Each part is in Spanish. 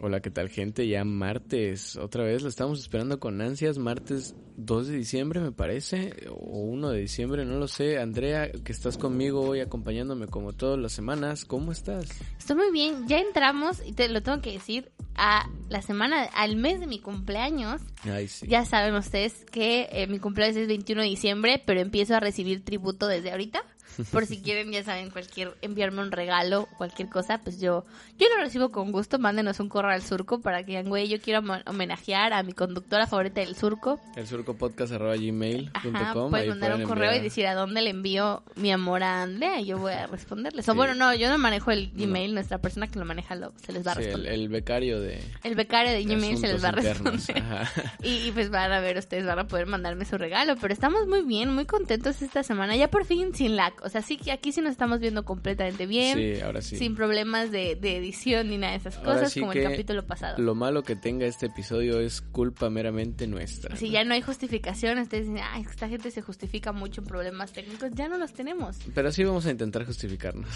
Hola, ¿qué tal gente? Ya martes, otra vez lo estamos esperando con ansias, martes 2 de diciembre me parece, o 1 de diciembre, no lo sé. Andrea, que estás conmigo hoy acompañándome como todas las semanas, ¿cómo estás? Estoy muy bien, ya entramos, y te lo tengo que decir, a la semana, al mes de mi cumpleaños. Ay, sí. Ya saben ustedes que eh, mi cumpleaños es 21 de diciembre, pero empiezo a recibir tributo desde ahorita. Por si quieren, ya saben, cualquier enviarme un regalo, cualquier cosa, pues yo yo lo recibo con gusto. Mándenos un correo al surco para que digan, güey, yo quiero homenajear a mi conductora favorita del surco. El surcopodcast.gmail.com. Ajá, pueden mandar un correo y decir a dónde le envío mi amor a Andrea y yo voy a responderles. O bueno, no, yo no manejo el Gmail, nuestra persona que lo maneja lo, se les va a Sí, el, responder. el becario de El, becario de Gmail se les va a responder. Y, y pues van a ver, ustedes van a poder mandarme su regalo. Pero estamos muy bien, muy contentos esta semana. Ya por fin sin lag. O sea, sí que aquí sí nos estamos viendo completamente bien. Sí, ahora sí. Sin problemas de, de edición ni nada de esas Ahora cosas, sí como el capítulo pasado. Lo malo que tenga este episodio es culpa meramente nuestra. Si ya no hay justificación, ustedes dicen, ay, esta gente se justifica mucho en problemas técnicos, ya no los tenemos. Pero sí vamos a intentar justificarnos.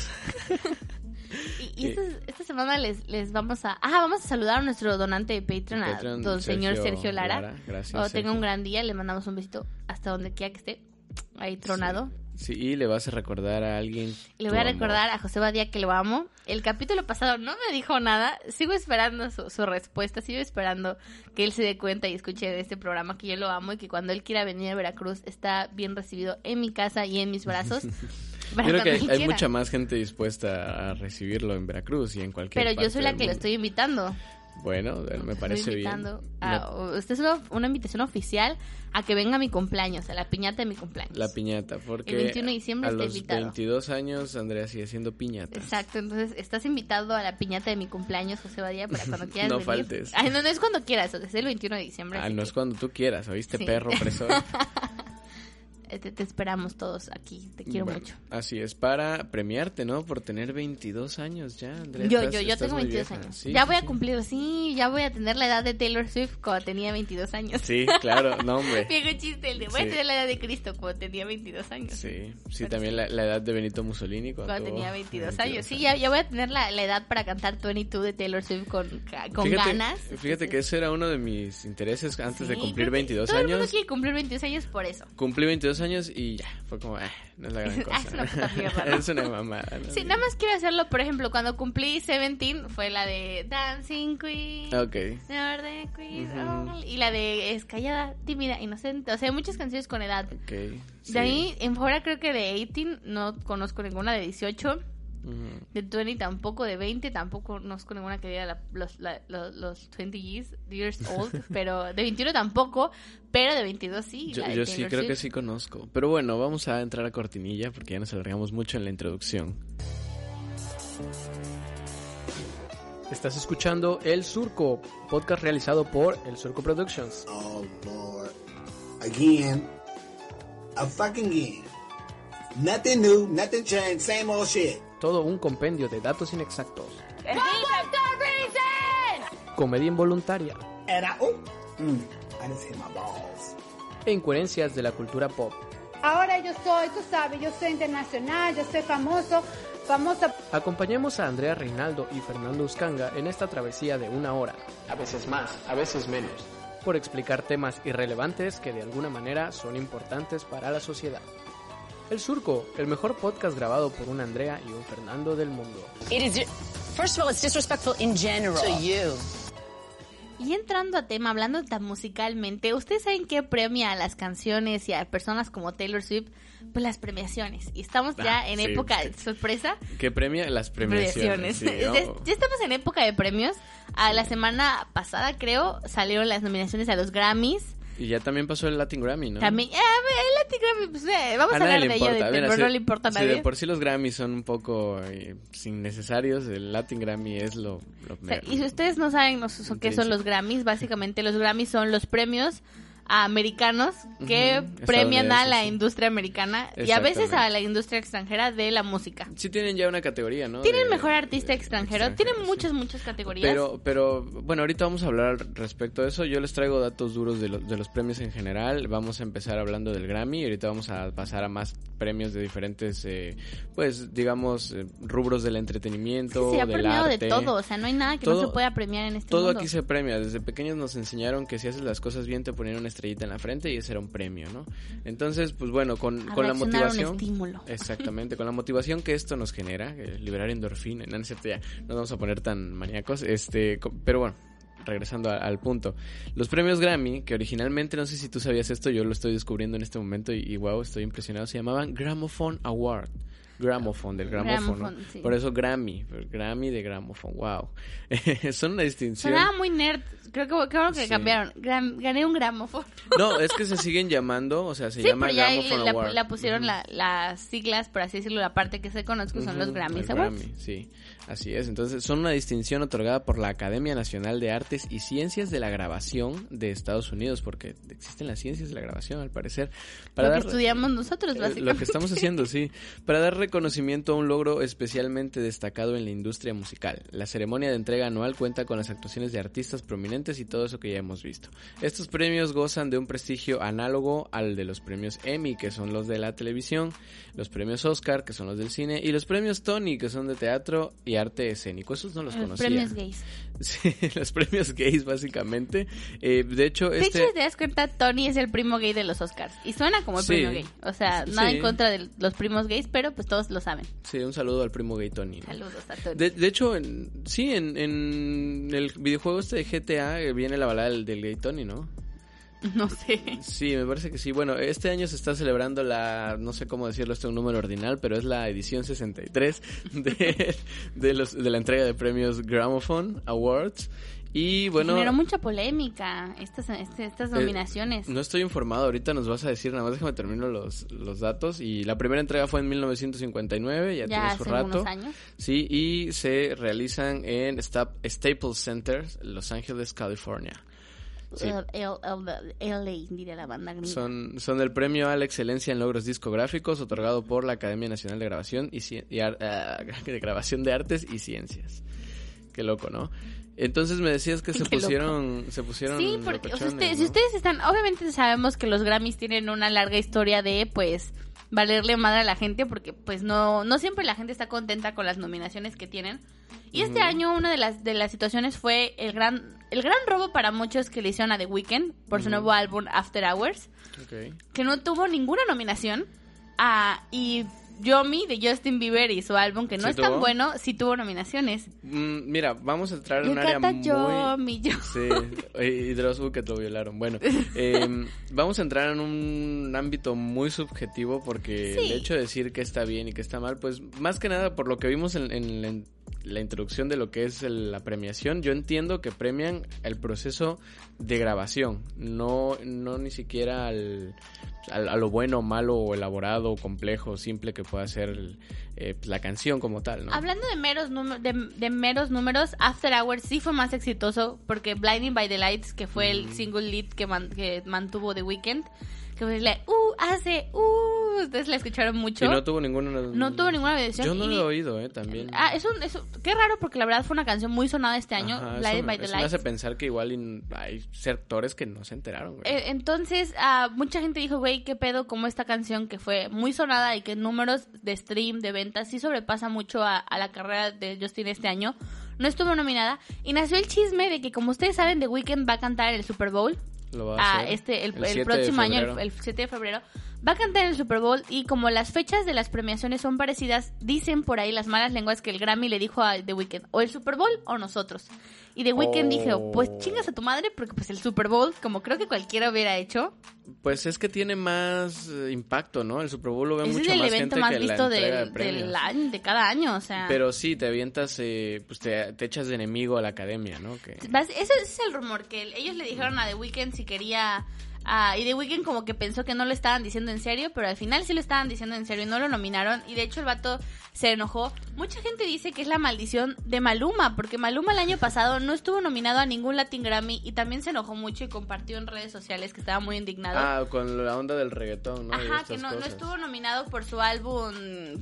Y, y esta, esta semana les, les vamos a... Ah, vamos a saludar a nuestro donante de Patreon, a Patreon, don señor Sergio Sergio Lara. Lara, gracias, O tenga Sergio. un gran día, le mandamos un besito hasta donde quiera que esté, ahí tronado. Sí, y le vas a recordar a alguien. Le voy a amor. recordar a José Badía que lo amo. El capítulo pasado no me dijo nada. Sigo esperando su, su respuesta. Sigo esperando que él se dé cuenta y escuche de este programa que yo lo amo y que cuando él quiera venir a Veracruz está bien recibido en mi casa y en mis brazos. Creo que hay, mucha más gente dispuesta a recibirlo en Veracruz y en cualquier Pero yo soy la que lo estoy invitando. Bueno, me parece bien. a- Esta es una, invitación oficial a que venga mi cumpleaños, a la piñata de mi cumpleaños. La piñata, porque El 21 de diciembre a está los invitado. 22 años Andrea sigue siendo piñata. Exacto, entonces estás invitado a la piñata de mi cumpleaños, José Badía, para cuando quieras No venir. faltes. Ay, no, no es cuando quieras, es el 21 de diciembre. Ah, no que, es cuando tú quieras, ¿oíste, Sí. perro opresor? Te, te esperamos todos aquí, te quiero Bueno, mucho. Así es, para premiarte, ¿no? Por tener 22 años ya, Andrea. Yo, estás- yo, yo tengo muy 22 vieja. años. Sí, ya sí, voy a cumplir, sí, ya voy a tener la edad de Taylor Swift cuando tenía 22 años. Sí, claro, no, hombre. Viejo chiste, el de voy a tener la edad de Cristo cuando tenía 22 años. Sí, sí, también la, la edad de Benito Mussolini cuando, Cuando tenía 22 años. 22 Sí, ya, ya voy a tener la, la edad para cantar 22 de Taylor Swift con, con fíjate, ganas. Fíjate que ese era uno de mis intereses antes de cumplir creo que 22 todo el mundo años. quiere cumplir 22 años por eso. Cumplí 22 años y ya, fue como, eh, no es la gran cosa. Ah, es una puta mierda, ¿no? es una mamada. ¿no? Sí, nada más quiero hacerlo, por ejemplo, cuando cumplí 17 fue la de Dancing Queen. Ok. The Queen, Ujú. oh, Y la de Es callada, tímida, inocente. O sea, hay muchas canciones con edad. Ok. sí. De ahí en fuera creo que de 18 no conozco ninguna de 18. De 20 tampoco, de 20 tampoco conozco ninguna que diga la- los, la- los, los 20 years, years old. pero de 21 tampoco, pero de 22 sí. Yo, sí creo que sí conozco. Pero bueno, vamos a entrar a cortinilla porque ya nos alargamos mucho en la introducción. Estás escuchando El Surco, podcast realizado por El Surco Productions. Oh Lord. Again. A fucking again. Nothing new, nothing changed, same old shit. Todo un compendio de datos inexactos. Comedia involuntaria I oh mm, e incoherencias de la cultura pop. Ahora yo soy, tú sabes, yo soy internacional, yo soy famoso, famosa Acompañemos a Andrea Reinaldo y Fernando Uscanga en esta travesía de una hora, a veces más, a veces menos, por explicar temas irrelevantes que de alguna manera son importantes para la sociedad. El Surco, el mejor podcast grabado por un Andrea y un Fernando del mundo. It is. First of all, it's disrespectful in general. To you. Y entrando a tema, hablando tan musicalmente, ¿ustedes saben qué premia a las canciones y a personas como Taylor Swift? Pues las premiaciones. Y estamos ya Ah, en sí. época de sorpresa. ¿Qué premia? Las premiaciones. sí, Ya- ¿no? ya, estamos en época de premios. A la semana pasada, creo, salieron las nominaciones a los Grammys. Y ya también pasó el Latin Grammy, ¿no? También, eh, el Latin Grammy, pues, eh, vamos a, nadie hablar de ello, de- pero si- no le importa a si nadie. de por sí los Grammys son un poco eh, innecesarios, el Latin Grammy es lo, lo O sea, y si ustedes no saben no qué son los Grammys, básicamente los Grammys son los premios a americanos que premian a la sí. industria americana y a veces a la industria extranjera de la música. Sí tienen ya una categoría, ¿no? Tienen De- mejor artista extranjero, extranjero, tienen sí. muchas, muchas categorías. Pero, pero, bueno, ahorita vamos a hablar al respecto de eso. Yo les traigo datos duros de, los de los premios en general. Vamos a empezar hablando del Grammy y ahorita vamos a pasar a más premios de diferentes, eh, pues, digamos, eh, rubros del entretenimiento, se ha del premiado arte. de todo, o sea, no hay nada que no Todo- se pueda premiar en este Todo mundo. aquí se premia. Desde pequeños nos enseñaron que si haces las cosas bien te ponían una estrellita en la frente y ese era un premio, ¿no? Entonces, pues bueno, con, con la a un motivación... estímulo. Exactamente, con la motivación que esto nos genera, eh, liberar endorfina, no, no ya, no nos vamos a poner tan maníacos, este, pero bueno, regresando a- al punto. Los premios Grammy, que originalmente, no sé si tú sabías esto, yo lo estoy descubriendo en este momento y, y wow, estoy impresionado, se llamaban Gramophone Award. Gramophone, del gramófono. Gramophone, sí. Por eso Grammy, Grammy de Gramophone, wow. Son una distinción. Sonaba muy nerd. Creo que, creo que Sí. cambiaron. Gram- gané un gramófono. No, es que se siguen llamando, o sea, se Sí, llama pero ya ahí Gramophone le, Award. le pusieron la- las siglas, por así decirlo, la parte que se conozco son los Grammys Awards. Grammy, sí, así es. Entonces, son una distinción otorgada por la Academia Nacional de Artes y Ciencias de la Grabación de Estados Unidos, porque existen las ciencias de la grabación, al parecer. Lo que dar- estudiamos nosotros, eh, básicamente. Lo que estamos haciendo, sí. Para dar reconocimiento a un logro especialmente destacado en la industria musical. La ceremonia de entrega anual cuenta con las actuaciones de artistas prominentes y todo eso que ya hemos visto. Estos premios gozan de un prestigio análogo al de los premios Emmy, que son los de la televisión, los premios Oscar, que son los del cine, y los premios Tony, que son de teatro y arte escénico. Esos no los Los conocía. premios gays. Sí, los premios gays, básicamente. Eh, de hecho, De este... hecho, si te das cuenta, Tony es el primo gay de los Oscars. Y suena como el Sí. premio gay. O sea, nada Sí. en contra de los primos gays, pero pues todos lo saben. Sí, un saludo al primo gay Tony. ¿no? Saludos a Tony. De, de hecho, en- sí, en, en el videojuego este de GTA eh, viene la balada del, del gay Tony, ¿no? No sé. Sí, me parece que sí. Bueno, este año se está celebrando la, no sé cómo decirlo, este es un número ordinal, pero es la edición 63 de, de, los, de la entrega de premios Gramophone Awards. Y bueno, Generó mucha polémica estas, este- estas Eh, nominaciones. no estoy informado, ahorita nos vas a decir, nada más déjame termino los, los datos. Y la primera entrega fue en 1959, ya, ya tiene hace su rato. algunos años. Sí, y se realizan en Sta- Staples Center, Los Ángeles, California. Sí. LA, diría la banda gringa. Son, son el premio a la excelencia en logros discográficos otorgado por la Academia Nacional de Grabación y, Ci- y Ar- ah, de Grabación de Artes y Ciencias. Qué loco, ¿no? Entonces me decías que se loco. pusieron, se pusieron Sí, porque o sea, si ustedes están, obviamente sabemos que los Grammys tienen una larga historia de, pues, valerle madre a la gente, porque, pues, no, no siempre la gente está contenta con las nominaciones que tienen. Y este año una de las de las situaciones fue el gran el gran robo para muchos que le hicieron a The Weeknd por su Ujú. nuevo álbum After Hours, Ok. que no tuvo ninguna nominación. Ah, y Yomi de Justin Bieber y su álbum, que no ¿Sí es tan bueno, sí tuvo nominaciones. Mm, mira, vamos a entrar en un área muy... Yomi, yo- Sí, y Dross que lo violaron. Bueno, eh, vamos a entrar en un ámbito muy subjetivo porque Sí. el hecho de decir que está bien y que está mal, pues más que nada por lo que vimos en, en en la introducción de lo que es el- la premiación, yo entiendo que premian el proceso de grabación, no, no ni siquiera al, al- a lo bueno, malo elaborado, complejo, simple que pueda ser eh, pues, la canción como tal, ¿no? Hablando de meros, de, de meros números, After Hours sí fue más exitoso porque Blinding by the Lights, que fue el single lead que, man- que mantuvo The Weeknd, que la uh, hace, uh, ustedes la escucharon mucho. Y no tuvo ninguna... No tuvo ninguna edición. Yo no lo he oído, eh, también. Ah, es un, es un- qué raro porque la verdad fue una canción muy sonada este año, Ajá, Blinding eso, by the eso me Lights. hace pensar que igual in- hay sectores que no se enteraron, güey. Eh, entonces, ah, mucha gente dijo, güey, qué pedo, como esta canción que fue muy sonada y que números de stream, de ventas, sí sobrepasa mucho a, a la carrera de Justin este año, no estuvo nominada. Y nació el chisme de que, como ustedes saben, The Weeknd va a cantar en el Super Bowl. Lo va a Ah, hacer este, el, el el 7 de próximo año, el, el 7 de febrero, va a cantar en el Super Bowl y como las fechas de las premiaciones son parecidas, dicen por ahí las malas lenguas que el Grammy le dijo a The Weeknd, o el Super Bowl o nosotros. Y The Weeknd Oh. dijo, pues chingas a tu madre, porque pues el Super Bowl, como creo que cualquiera hubiera hecho, Pues es que tiene más eh, impacto, ¿no? El Super Bowl lo ve ese es mucho el más evento gente más que la visto entrega del, de año, de cada año, o sea... Pero sí, te avientas, eh, pues te, te echas de enemigo a la academia, ¿no? Que... Ese es el rumor, que el- ellos le dijeron a The Weeknd si quería Ah, y The Weeknd como que pensó que no lo estaban diciendo en serio, pero al final sí lo estaban diciendo en serio y no lo nominaron. Y de hecho el vato se enojó. Mucha gente dice que es la maldición de Maluma, porque Maluma el año pasado no estuvo nominado a ningún Latin Grammy y también se enojó mucho y compartió en redes sociales que estaba muy indignado. Ah, con la onda del reggaetón, ¿no? Ajá, que no, no estuvo nominado por su álbum,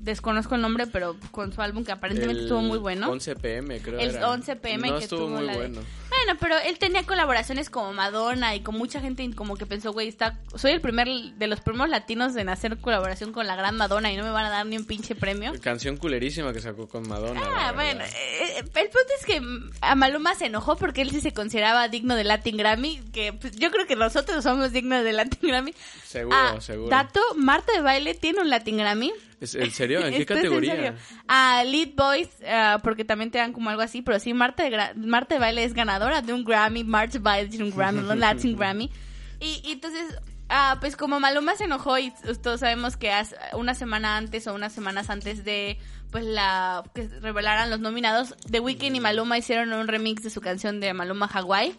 desconozco el nombre, pero con su álbum que aparentemente estuvo muy bueno. 11 pm, creo. El era. 11 PM no que estuvo tuvo muy la de- bueno. Bueno, pero él tenía colaboraciones como Madonna y con mucha gente como que pensó, güey, está, soy el primer de los primeros latinos en hacer colaboración con la gran Madonna y no me van a dar ni un pinche premio. Canción culerísima que sacó con Madonna. Ah, bueno, eh, el punto es que a Maluma se enojó porque él sí se consideraba digno de Latin Grammy, que pues, yo creo que nosotros somos dignos de Latin Grammy. Seguro, Ah, seguro. Dato, Marta de Baile tiene un Latin Grammy. ¿Es- ¿En serio? ¿En qué categoría? serio. A Lead Boys, ah, porque también te dan como algo así, pero sí, Marta de, Gra- Marta de Baile es ganadora de un Grammy, Marta de Baile tiene un Grammy, un Latin Grammy. Y, y entonces, ah, pues como Maluma se enojó y todos sabemos que hace- una semana antes o unas semanas antes de pues la que revelaran los nominados, The Weeknd y Maluma hicieron un remix de su canción de Maluma Hawaii.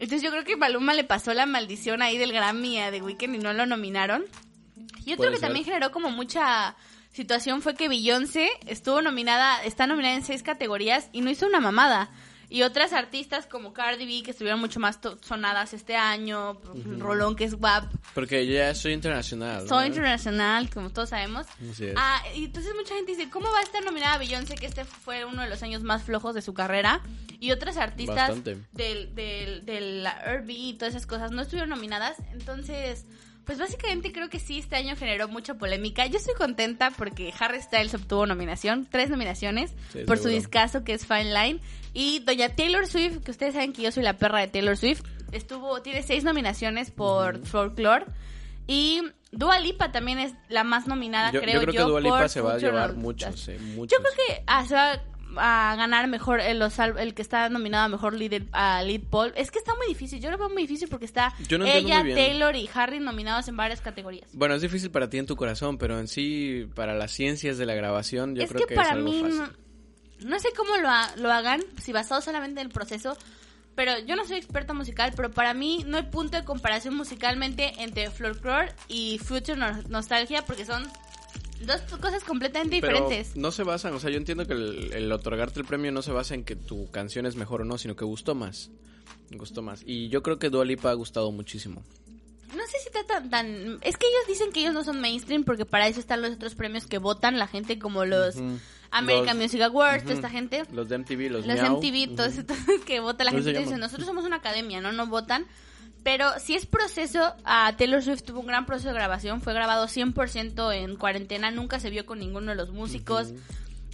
Entonces yo creo que Maluma le pasó la maldición ahí del Grammy a The Weeknd y no lo nominaron. Y otro Puede que ser. también generó como mucha situación fue que Beyoncé estuvo nominada, está nominada en seis categorías y no hizo una mamada. Y otras artistas como Cardi B, que estuvieron mucho más sonadas este año, Rolón, que es WAP, Porque yo ya soy internacional. Soy ¿no? internacional, como todos sabemos. Así es. Ah, y entonces mucha gente dice, ¿cómo va a estar nominada Beyoncé? Que este fue uno de los años más flojos de su carrera. Y otras artistas Bastante. del, del, del R&B y todas esas cosas no estuvieron nominadas. Entonces, pues básicamente creo que sí, este año generó mucha polémica. Yo estoy contenta porque Harry Styles obtuvo nominación, tres nominaciones, Sí, por su discazo que es Fine Line. Y doña Taylor Swift, que ustedes saben que yo soy la perra de Taylor Swift, estuvo, tiene seis nominaciones por Folklore. Y Dua Lipa también es la más nominada, Yo, creo yo creo que Dua Lipa se va a llevar muchos, muchos. Yo creo que ah, se va a ganar mejor el, los al- el que está nominado a mejor lead, a lead Paul. Es que está muy difícil, yo lo veo muy difícil porque está no ella. Taylor y Harry nominados en varias categorías. Bueno, es difícil para ti en tu corazón, pero en sí, para las ciencias de la grabación, yo es creo que, que, para es algo mí fácil. no, no sé cómo lo, ha- lo hagan, si basado solamente en el proceso, pero yo no soy experta musical, pero para mí no hay punto de comparación musicalmente entre Folklore y Future Nostalgia porque son dos cosas completamente Pero diferentes. no se basan, o sea, yo entiendo que el, el otorgarte el premio no se basa en que tu canción es mejor o no, sino que gustó más. Gustó más. Y yo creo que Dua Lipa ha gustado muchísimo. No sé si está tan, tan... Es que ellos dicen que ellos no son mainstream porque para eso están los otros premios que votan la gente como los American Los- Music Awards, toda esta gente. Los de MTV, los, Los Miau. MTV, todos estos que vota la ¿Cómo gente. Dicen, nosotros somos una academia, ¿no? No votan. Pero si es proceso, a Taylor Swift tuvo un gran proceso de grabación. Fue grabado 100% en cuarentena. Nunca se vio con ninguno de los músicos.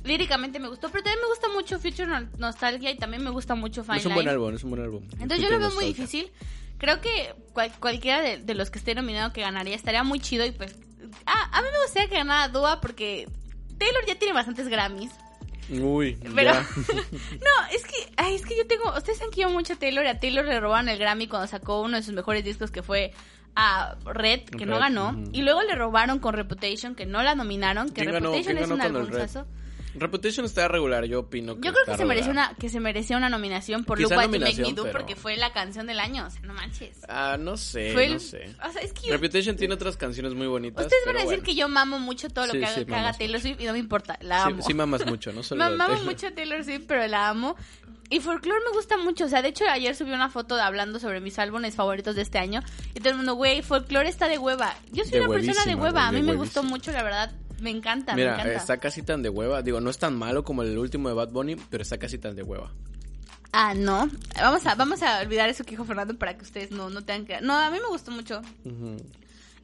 Líricamente me gustó, pero también me gusta mucho Future No- Nostalgia y también me gusta mucho Fine Es un buen Line. álbum, es un buen álbum. Entonces yo lo veo muy difícil. Creo que cual- cualquiera de, de los que esté nominado que ganaría estaría muy chido y pues... Ah, a mí me gustaría que ganara Dua porque Taylor ya tiene bastantes Grammys. Uy, Pero... ya. no, es que... Ay, es que yo tengo... Ustedes saben que yo mucho a Taylor a Taylor le robaron el Grammy cuando sacó uno de sus mejores discos que fue a Red, que no ganó. Y luego le robaron con Reputation, que no la nominaron. Que ¿Quién ganó- Reputation es un albumzazo. Reputation está regular, yo opino que Yo creo que se mereció una que se merecía una nominación por What You Make Me Do pero- porque fue la canción del año, o sea, no manches. Ah, no sé, Fue el- no sé. O sea, es que yo- Reputation tiene otras canciones muy bonitas. Ustedes van a decir bueno. que yo mamo mucho todo lo Sí, que haga, sí, que haga Taylor Swift y no me importa, la amo. sí mamas mucho, no solo Mamo mucho a Taylor Swift, pero la amo. Y Folklore me gusta mucho. O sea, de hecho, ayer subí una foto de- hablando sobre mis álbumes favoritos de este año. Y todo el mundo, güey, Folklore está de hueva. Yo soy De una persona de hueva. A mí me gustó mucho, la verdad. Me encanta, me Mira, encanta. está casi tan de hueva. Digo, no es tan malo como el último de Bad Bunny, pero está casi tan de hueva. Ah, no. Vamos a, vamos a olvidar eso que dijo Fernando para que ustedes no, no tengan que... No, a mí me gustó mucho.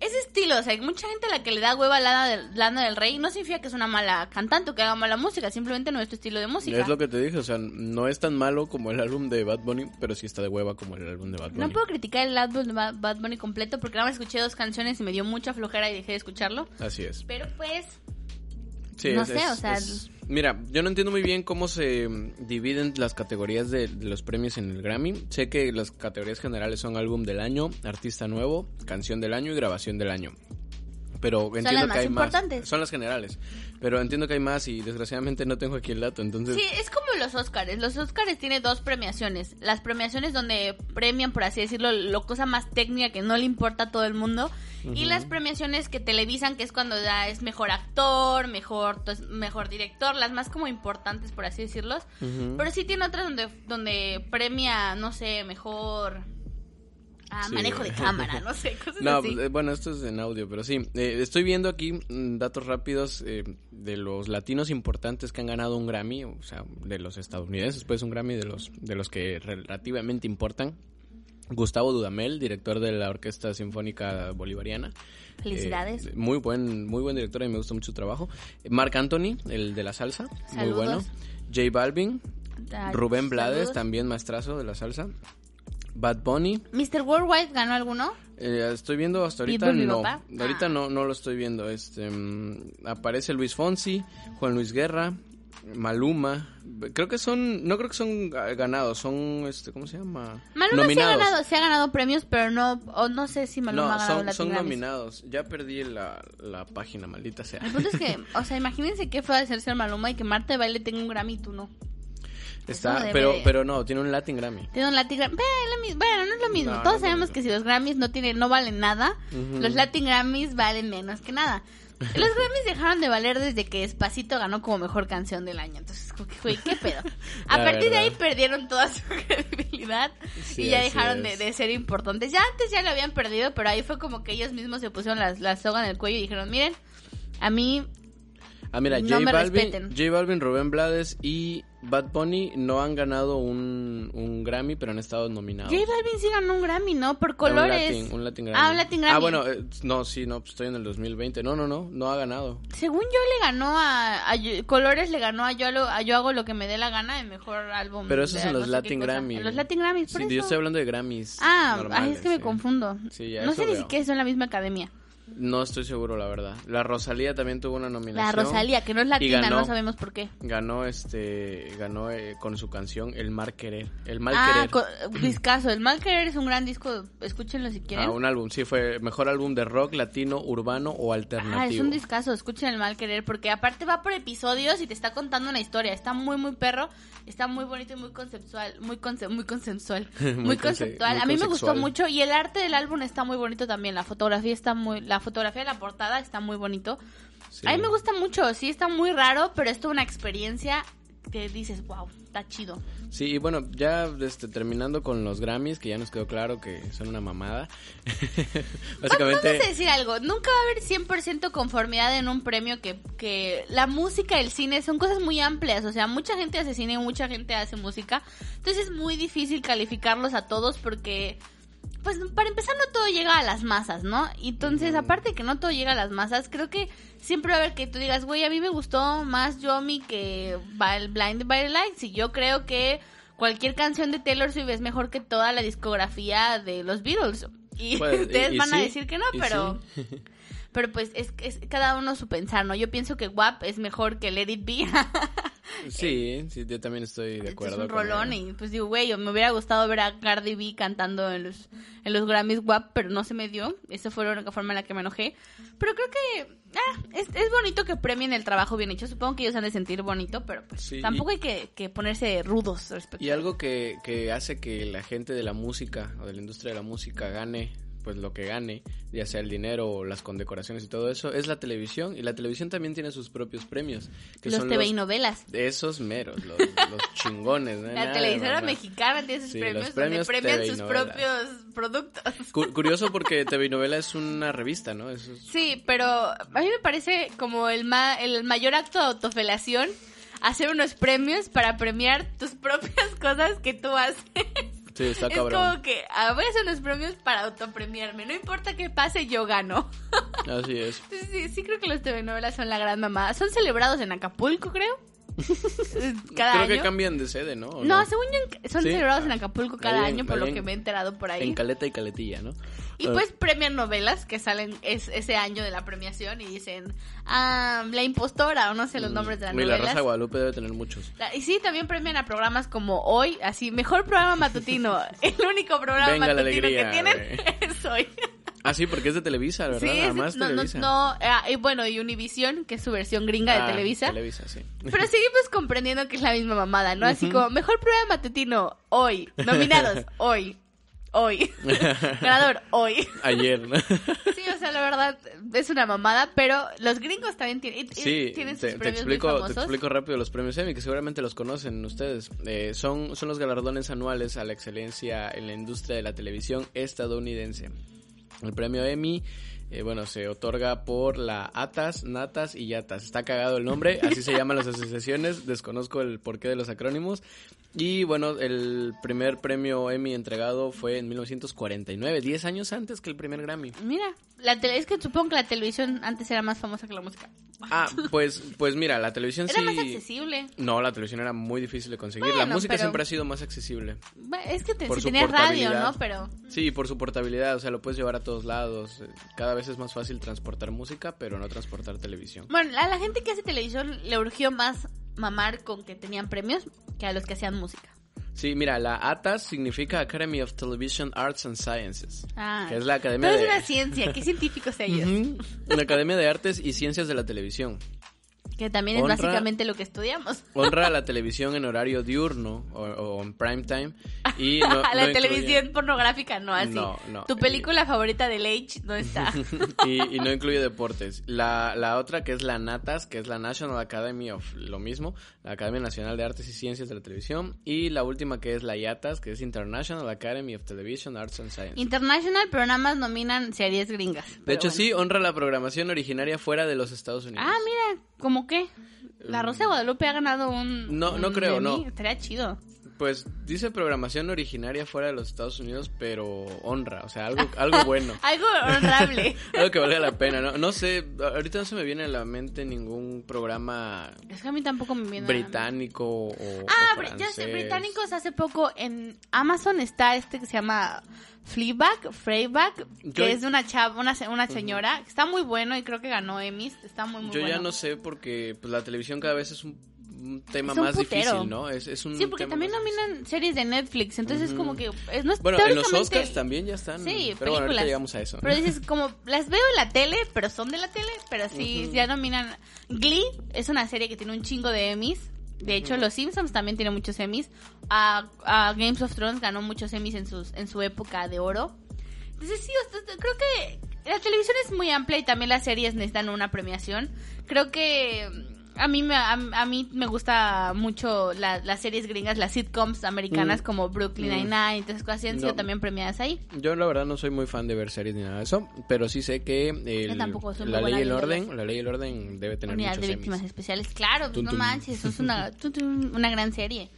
Ese estilo, o sea, hay mucha gente a la que le da hueva a Lana del, Lana del Rey no significa que es una mala cantante o que haga mala música, simplemente no es tu estilo de música. Es lo que te dije, o sea, no es tan malo como el álbum de Bad Bunny, pero sí está de hueva como el álbum de Bad Bunny. No puedo criticar el álbum de Ba- Bad Bunny completo porque nada más escuché dos canciones y me dio mucha flojera y dejé de escucharlo. Así es. Pero pues, Sí, No es- sé, es- o sea, es- Mira, yo no entiendo muy bien cómo se mm, dividen las categorías de, de los premios en el Grammy. Sé que las categorías generales son álbum del año, artista nuevo, canción del año y grabación del año. Pero entiendo las que más hay importantes. más. Son las generales. Pero entiendo que hay más y desgraciadamente no tengo aquí el dato. Entonces, Sí, es como los Oscars. Los Oscars tienen dos premiaciones. Las premiaciones donde premian, por así decirlo, lo cosa más técnica que no le importa a todo el mundo. Y las premiaciones que televisan, que es cuando ya es mejor actor, mejor, pues, mejor director, las más como importantes, por así decirlo. Pero sí tiene otras donde, donde premia, no sé, mejor... ah, Sí. manejo de cámara, no sé, cosas No, así. eh, bueno, esto es en audio, pero sí. Eh, estoy viendo aquí mm, datos rápidos eh, de los latinos importantes que han ganado un Grammy, o sea, de los estadounidenses, pues un Grammy de los, de los que relativamente importan. Gustavo Dudamel, director de la Orquesta Sinfónica Bolivariana. Felicidades. Eh, muy buen, muy buen director y me gusta mucho su trabajo. Marc Anthony, el de la salsa, muy Saludos. bueno. J Balvin, Rubén Blades, saludos. también maestrazo de la salsa. Bad Bunny, ¿Mr. Worldwide ganó alguno? eh, estoy viendo hasta ahorita no. Ahorita Ah. no, no lo estoy viendo. Este mm, aparece Luis Fonsi, Juan Luis Guerra, Maluma. Creo que son, no creo que son ga- ganados, son este, ¿cómo se llama? Maluma sí ha ganado, sí ha ganado premios, pero no, o no sé si Maluma no, ha ganado son, son nominados. Ya perdí la, la página, maldita sea. El punto es que, o sea, imagínense qué fue hacerse el Maluma y que Marta de Baile tenga un Grammy y tú no. Está, pero, de- pero no, tiene un Latin Grammy. Tiene un Latin Grammy. Bueno, no es lo mismo. No, Todos sabemos mismo. que si los Grammys no tienen, no valen nada, los Latin Grammys valen menos que nada. Los Grammys dejaron de valer desde que Despacito ganó como mejor canción del año. Entonces, güey, ¿qué pedo? A La partir de ahí perdieron toda su credibilidad Sí, y ya dejaron de, ser importantes. Ya antes ya lo habían perdido, pero ahí fue como que ellos mismos se pusieron la, la soga en el cuello y dijeron, miren, a mí Ah, mira, No J me Balvin. J Balvin, Rubén Blades y Bad Bunny no han ganado un, un Grammy, pero han estado nominados. J Balvin sí ganó un Grammy, ¿no? Por Un colores. Latin, un Latin Grammy. Ah, un Latin Grammy. Ah, bueno, eh, no, sí, no, pues estoy en el 2020. No, no, no, no ha ganado. Según yo le ganó a, a Colores le ganó a yo, a yo hago lo que me dé la gana el mejor álbum. Pero eso de es en no los Latin. En los Latin Grammys, por Sí, eso. yo estoy hablando de Grammys. Ah, ay, normales, es que me confundo. Sí, ya no sé ni veo. siquiera son la misma academia. No estoy seguro, la verdad. La Rosalía también tuvo una nominación. La Rosalía, que no es latina, ganó- no sabemos por qué. Ganó este, ganó eh, con su canción El Mal Querer. El Mal ah, Querer. discazo. El Mal Querer es un gran disco. Escúchenlo si quieren. Ah, un álbum, sí, fue mejor álbum de rock, latino, urbano o alternativo. Ah, es un discazo, escuchen el mal querer, porque aparte va por episodios y te está contando una historia. Está muy, muy perro, está muy bonito y muy conceptual, muy, conce- muy consensual, muy, Muy conce- conceptual. muy a mí me gustó mucho y el arte del álbum está muy bonito también. La fotografía está muy, la fotografía de la portada está muy bonito. Sí. A mí me gusta mucho, sí, está muy raro, pero es toda una experiencia que dices, wow, está chido. Sí, y bueno, ya este, terminando con los Grammys, que ya nos quedó claro que son una mamada. Básicamente, Vamos a decir algo, nunca va a haber 100% conformidad en un premio que, que la música y el cine son cosas muy amplias, o sea, mucha gente hace cine, mucha gente hace música, entonces es muy difícil calificarlos a todos porque, pues para empezar no todo llega a las masas, ¿no? Entonces, aparte de que no todo llega a las masas, creo que siempre va a haber que tú digas, güey, a mí me gustó más Yomi que Blind by the Lights y yo creo que cualquier canción de Taylor Swift es mejor que toda la discografía de los Beatles. Y Pues, ustedes y van a decir que no, pero sí. pero pues es, es cada uno su pensar, ¿no? Yo pienso que WAP es mejor que Let It Be. sí, sí, yo también estoy de es acuerdo. un con rolón y pues digo, güey, me hubiera gustado ver a Cardi B cantando en los, en los Grammys WAP, pero no se me dio. Esa fue la única forma en la que me enojé. Pero creo que ah, es, es bonito que premien el trabajo bien hecho. Supongo que ellos han de sentir bonito, pero pues Sí, tampoco y- hay que, que ponerse rudos respecto Y algo que, que hace que la gente de la música o de la industria de la música gane pues lo que gane, ya sea el dinero o las condecoraciones y todo eso, es la televisión. Y la televisión también tiene sus propios premios. Que los son TV y novelas. esos meros, los, los chingones. ¿no? La Nada televisora mexicana tiene sus Sí, premios, los premios donde premian sus propios productos. Cu- Curioso porque TV y novela es una revista, ¿no? Eso es- Sí, pero a mí me parece como el, ma el mayor acto de autofelación hacer unos premios para premiar tus propias cosas que tú haces. Sí, está es cabrón. como que ah, voy a hacer unos premios para autopremiarme. No importa qué pase, yo gano. Así es. Entonces, sí, sí creo que los telenovelas son la gran mamada. Son celebrados en Acapulco, creo. cada Creo año. que cambian de sede, ¿no? ¿O No, según yo son Sí. celebrados en Acapulco cada en- año, por lo en- que me he enterado por ahí. En Caleta y Caletilla, ¿no? Y Ah, pues premian novelas que salen es- ese año de la premiación y dicen, ah, La Impostora, o no sé los nombres de las y la. Rosa de Guadalupe debe tener muchos. La- y sí, también premian a programas como Hoy, así, mejor programa matutino. El único programa Venga matutino que tienen es Hoy. Ah, sí, porque es de Televisa, ¿verdad? Sí, Además, no, no, Televisa. no, ah, y bueno, y Univision, que es su versión gringa Ah, de Televisa. Televisa, sí. Pero seguimos comprendiendo que es la misma mamada, ¿no? Así como, mejor programa matutino, hoy. Nominados, hoy. Hoy. Ganador, hoy. Ayer. ¿no? Sí, o sea, la verdad, es una mamada, pero los gringos también tienen, Sí, tienen sus te, te premios muy explico, te explico rápido los premios Emmy, que seguramente los conocen ustedes. Eh, son, son los galardones anuales a la excelencia en la industria de la televisión estadounidense. El premio Emmy, eh, bueno, se otorga por la ATAS, NATAS y YATAS. Está cagado el nombre, así se llaman las asociaciones, desconozco el porqué de los acrónimos. Y bueno, el primer premio Emmy entregado fue en 1949, 10 años antes que el primer Grammy. Mira, la es que supongo que la televisión antes era más famosa que la música. Ah, pues, pues mira, la televisión Era sí... más accesible. No, la televisión era muy difícil de conseguir. la música pero- siempre ha sido más accesible. Es que te, Por si tenías radio. ¿no? Pero Sí, por su portabilidad, o sea, lo puedes llevar a todos lados. Cada vez es más fácil transportar música, pero no transportar televisión. bueno, a la gente que hace televisión le urgió más mamar con que tenían premios que a los que hacían música. Sí, mira, la ATAS significa Academy of Television Arts and Sciences, Ah. que es la Academia es una ciencia, qué científicos ellos. La Academia de Artes y Ciencias de la Televisión. Que también es Honra- básicamente lo que estudiamos. Honra a la televisión en horario diurno o, o en prime time. Y no, la no incluye- televisión pornográfica no así. No, no. Tu película favorita del Age no está. y, y no incluye deportes. La, la otra que es la NATAS, que es la National Academy of lo mismo, la Academia Nacional de Artes y Ciencias de la Televisión. Y la última que es la IATAS, que es International Academy of Television Arts and Science. International, pero nada más nominan series gringas. de hecho, bueno. sí, honra la programación originaria fuera de los Estados Unidos. Ah, mira, ¿cómo qué? La Rosa de Guadalupe ha ganado un. No, no un creo, Emmy. no. Estaría chido. Pues dice programación originaria fuera de los Estados Unidos, pero honra, o sea, algo, algo bueno. Algo honorable. Algo que valga la pena, ¿no? No sé, ahorita no se me viene a la mente ningún programa es que a mí tampoco me viene. británico o, Ah, o ya sé, británicos hace poco en Amazon está este que se llama Fleabag, Freyback, que Yo- es de una chava, una, una señora, que está muy bueno y creo que ganó Emmys, está muy muy Yo bueno. ya no sé porque pues, la televisión cada vez es un, un tema Es un más putero. difícil, ¿no? Es, es un Sí, porque también nominan series de Netflix, entonces es como que es, no es Bueno, en los Oscars también ya están. Sí, pero bueno, ahorita llegamos a eso. Pero dices, como, las veo en la tele, pero son de la tele, pero sí, ya nominan. Glee es una serie que tiene un chingo de Emmys. De hecho, Los Simpsons también tiene muchos Emmys. A, a Games of Thrones ganó muchos Emmys en, sus, en su época de oro. Entonces, sí, creo que la televisión es muy amplia y también las series necesitan una premiación. Creo que a mí me, a, a mí me gusta mucho la- las series gringas, las sitcoms americanas Mm. como Brooklyn Mm. Nine-Nine, entonces cosas así han sido No. también premiadas ahí. Yo la verdad no soy muy fan de ver series ni nada de eso, pero sí sé que el- la ley y el orden, las- la ley y el orden debe tener Unidad muchos de víctimas Emmys. especiales, claro, pues Tum, no tum. manches, es una, tum, una gran serie.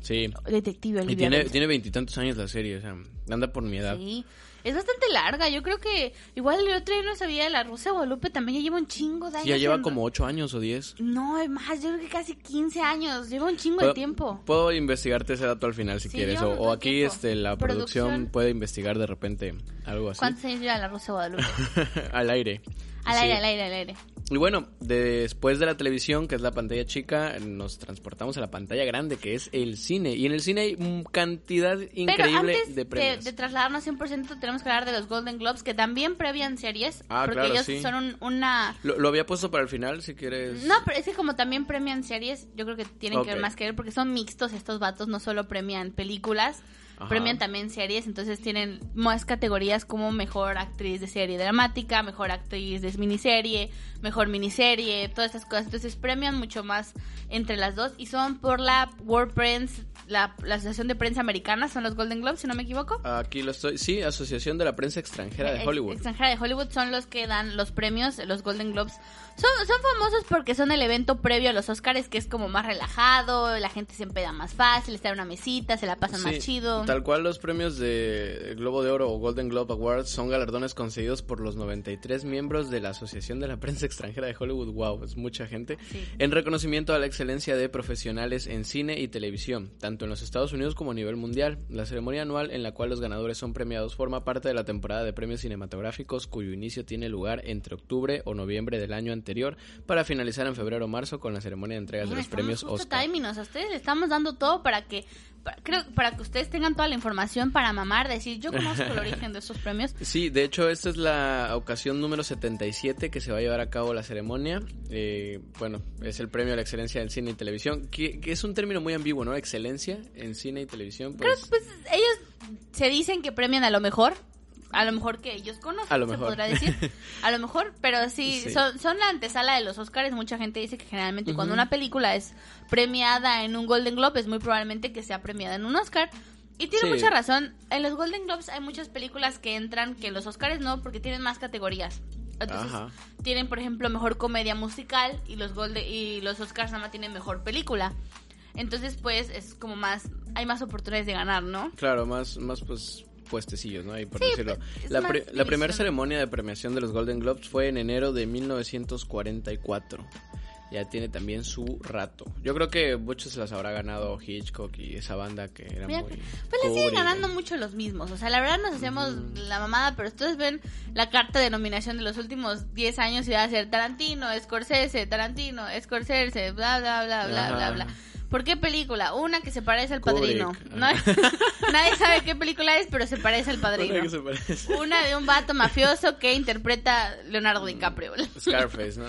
Sí. Detective Y Olivia tiene Benson. tiene veintitantos años la serie, o sea, anda por mi edad. Sí, es bastante larga, yo creo que igual el otro día no sabía, la Rosa de Guadalupe también ya lleva un chingo de años. Sí, ya lleva en- como ocho años o diez. No, es más, yo creo que casi 15 años, lleva un chingo de tiempo. Puedo investigarte ese dato al final si Sí, quieres. O, aquí tiempo. este, la producción, Producción. puede investigar de repente algo así. ¿Cuántos años lleva la Rosa de Guadalupe? al aire. Al Sí. aire, al aire, al aire. Y bueno, después de la televisión, que es la pantalla chica, nos transportamos a la pantalla grande, que es el cine. Y en el cine hay cantidad Pero increíble antes de premios. de, trasladarnos 100%, tenemos que hablar de los Golden Globes, que también premian series. Ah, porque claro, ellos sí. son un- una... Lo, lo había puesto para el final, si quieres. No, pero es que como también premian series, yo creo que tienen que ver más que ver porque son mixtos estos vatos, no solo premian películas, Premian también series, entonces tienen más categorías como mejor actriz de serie dramática, mejor actriz de miniserie, mejor miniserie, todas estas cosas. Entonces premian mucho más entre las dos y son por la World Press, la, la Asociación de Prensa Americana, son los Golden Globes, si no me equivoco. Aquí lo estoy. Sí, Asociación de la Prensa Extranjera de Hollywood. Extranjera de Hollywood son los que dan los premios, los Golden Globes. Son, son famosos porque son el evento previo a los Oscars, que es como más relajado, la gente se empeda más fácil, está en una mesita, se la pasan más chido. Tal cual los premios de Globo de Oro o Golden Globe Awards son galardones concedidos por los 93 miembros de la Asociación de la Prensa Extranjera de Hollywood. Wow, es mucha gente. Sí. En reconocimiento a la excelencia de profesionales en cine y televisión, tanto tanto en los Estados Unidos como a nivel mundial. La ceremonia anual en la cual los ganadores son premiados forma parte de la temporada de premios cinematográficos cuyo inicio tiene lugar entre octubre o noviembre del año anterior para finalizar en febrero o marzo con la ceremonia de entregas de Mira, los premios justo Oscar. timing, o sea, ustedes le estamos dando todo para que, para- creo, para que ustedes tengan toda la información para mamar, decir, yo conozco el origen de estos premios. Sí, de hecho esta es la ocasión número 77 que se va a llevar a cabo la ceremonia. Eh, bueno, es el premio a la excelencia en cine y televisión, que, que es un término muy ambiguo, ¿no? Excelencia en cine y televisión. Creo Pues, que pues ellos se dicen que premian a lo mejor, a lo mejor que ellos conocen, A lo se mejor. podrá decir, a lo mejor, pero sí, Sí. Son, son la antesala de los Oscars, mucha gente dice que generalmente cuando Ujú. una película es premiada en un Golden Globe es muy probablemente que sea premiada en un Oscar. Y tiene Sí. mucha razón, en los Golden Globes hay muchas películas que entran que en los Oscars no, porque tienen más categorías. Entonces, Ajá. tienen, por ejemplo, mejor comedia musical y los Golden, y los Oscars nada más tienen mejor película. Entonces, pues, es como más, hay más oportunidades de ganar, ¿no? Claro, más, más pues puestecillos, ¿no? Ahí por Sí, decirlo. pues, es La, pri- la primera ceremonia de premiación de los Golden Globes fue en enero de 1944. Ya tiene también su rato. Yo creo que muchos se las habrá ganado Hitchcock y esa banda que era Mira, muy... Pues le siguen ganando mucho los mismos. O sea, la verdad nos hacemos la mamada, pero ustedes ven la carta de nominación de los últimos 10 años y va a ser Tarantino, Scorsese, Tarantino, Scorsese, bla, bla, bla, bla, Ajá. bla, bla. ¿Por qué película? Una que se parece al padrino. ¿no? Nadie sabe qué película es, pero se parece al padrino. Una parece. De un vato mafioso que interpreta Leonardo DiCaprio. Scarface, ¿no?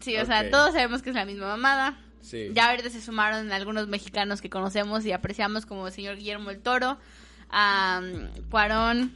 Sí, o sea, todos sabemos que es la misma mamada. Sí. Ya ahorita se sumaron algunos mexicanos que conocemos y apreciamos como el señor Guillermo el Toro, a Cuarón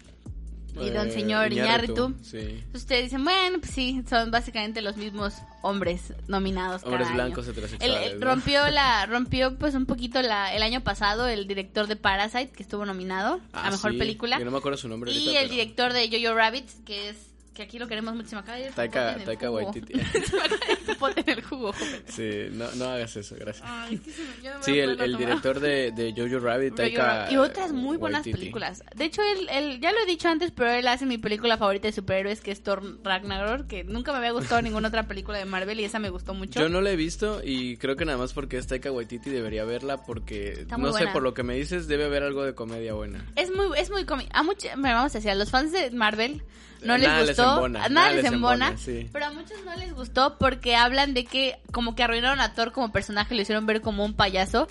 y don Eh, señor Iñárritu. Sí. Ustedes dicen, bueno, pues sí, son básicamente los mismos hombres nominados Hombres año. blancos heterosexuales. ¿no? rompió la rompió pues un poquito la el año pasado el director de Parasite que estuvo nominado Ah, a mejor sí. película Yo no me acuerdo su nombre y ahorita, el pero- director de Jojo Rabbit que es que aquí lo queremos mucho se me acaba de ir el Taika- Taika. Waititi. se me acaba de ir el popote en el jugo joven. Sí, no, no hagas eso, gracias. Ay, es que se me- yo no me Sí, el, el director de, de Jojo Rabbit, Taika y otras muy buenas Waititi. películas. De hecho, él, él, ya lo he dicho antes, pero él hace mi película favorita de superhéroes, que es Thor Ragnarok, que nunca me había gustado ninguna otra película de Marvel y esa me gustó mucho. Yo no la he visto y creo que nada más porque es Taika Waititi debería verla porque no sé, buena. por lo que me dices debe haber algo de comedia buena. Es muy, es muy cómico. A vamos a decir, a los fans de Marvel no les Nada les gustó. embona, nada, nada les embona. embona, sí. Pero a muchos no les gustó porque hablan de que como que arruinaron a Thor como personaje, lo hicieron ver como un payaso.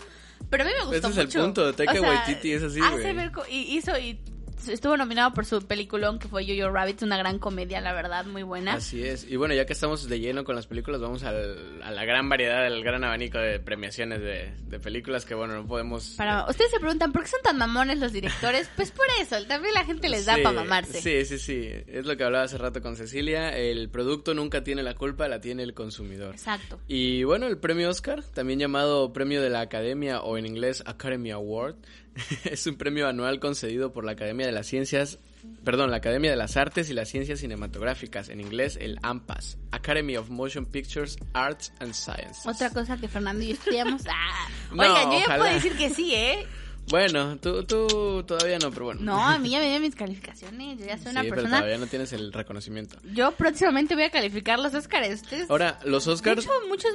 Pero a mí me gustó Ese es el mucho. punto, Taika Waititi es así, Hace güey. ver co- y hizo y estuvo nominado por su peliculón que fue Jojo Rabbit, una gran comedia, la verdad, muy buena. Así es. Y bueno, ya que estamos de lleno con las películas, vamos al- a la gran variedad, al gran abanico de premiaciones de, de películas que, bueno, no podemos... Para, ustedes se preguntan, ¿por qué son tan mamones los directores? Pues por eso, también la gente les da Sí, para mamarse. Sí, sí, sí. Es lo que hablaba hace rato con Cecilia. El producto nunca tiene la culpa, la tiene el consumidor. Exacto. Y bueno, el premio Oscar, también llamado Premio de la Academia o en inglés Academy Award, es un premio anual concedido por la Academia de las Ciencias, perdón, la Academia de las Artes y las Ciencias Cinematográficas, en inglés el AMPAS, Academy of Motion Pictures, Arts and Sciences. Otra cosa que Fernando y yo estudiamos. Ah. No, Oigan, yo ya puedo decir que sí, ¿eh? Bueno, tú, tú todavía no, pero bueno. No, a mí ya me dieron mis calificaciones. Yo ya soy una sí, pero persona. todavía no tienes el reconocimiento. Yo próximamente voy a calificar los Oscars. Ustedes. Ahora, los de Oscars... hecho, muchos.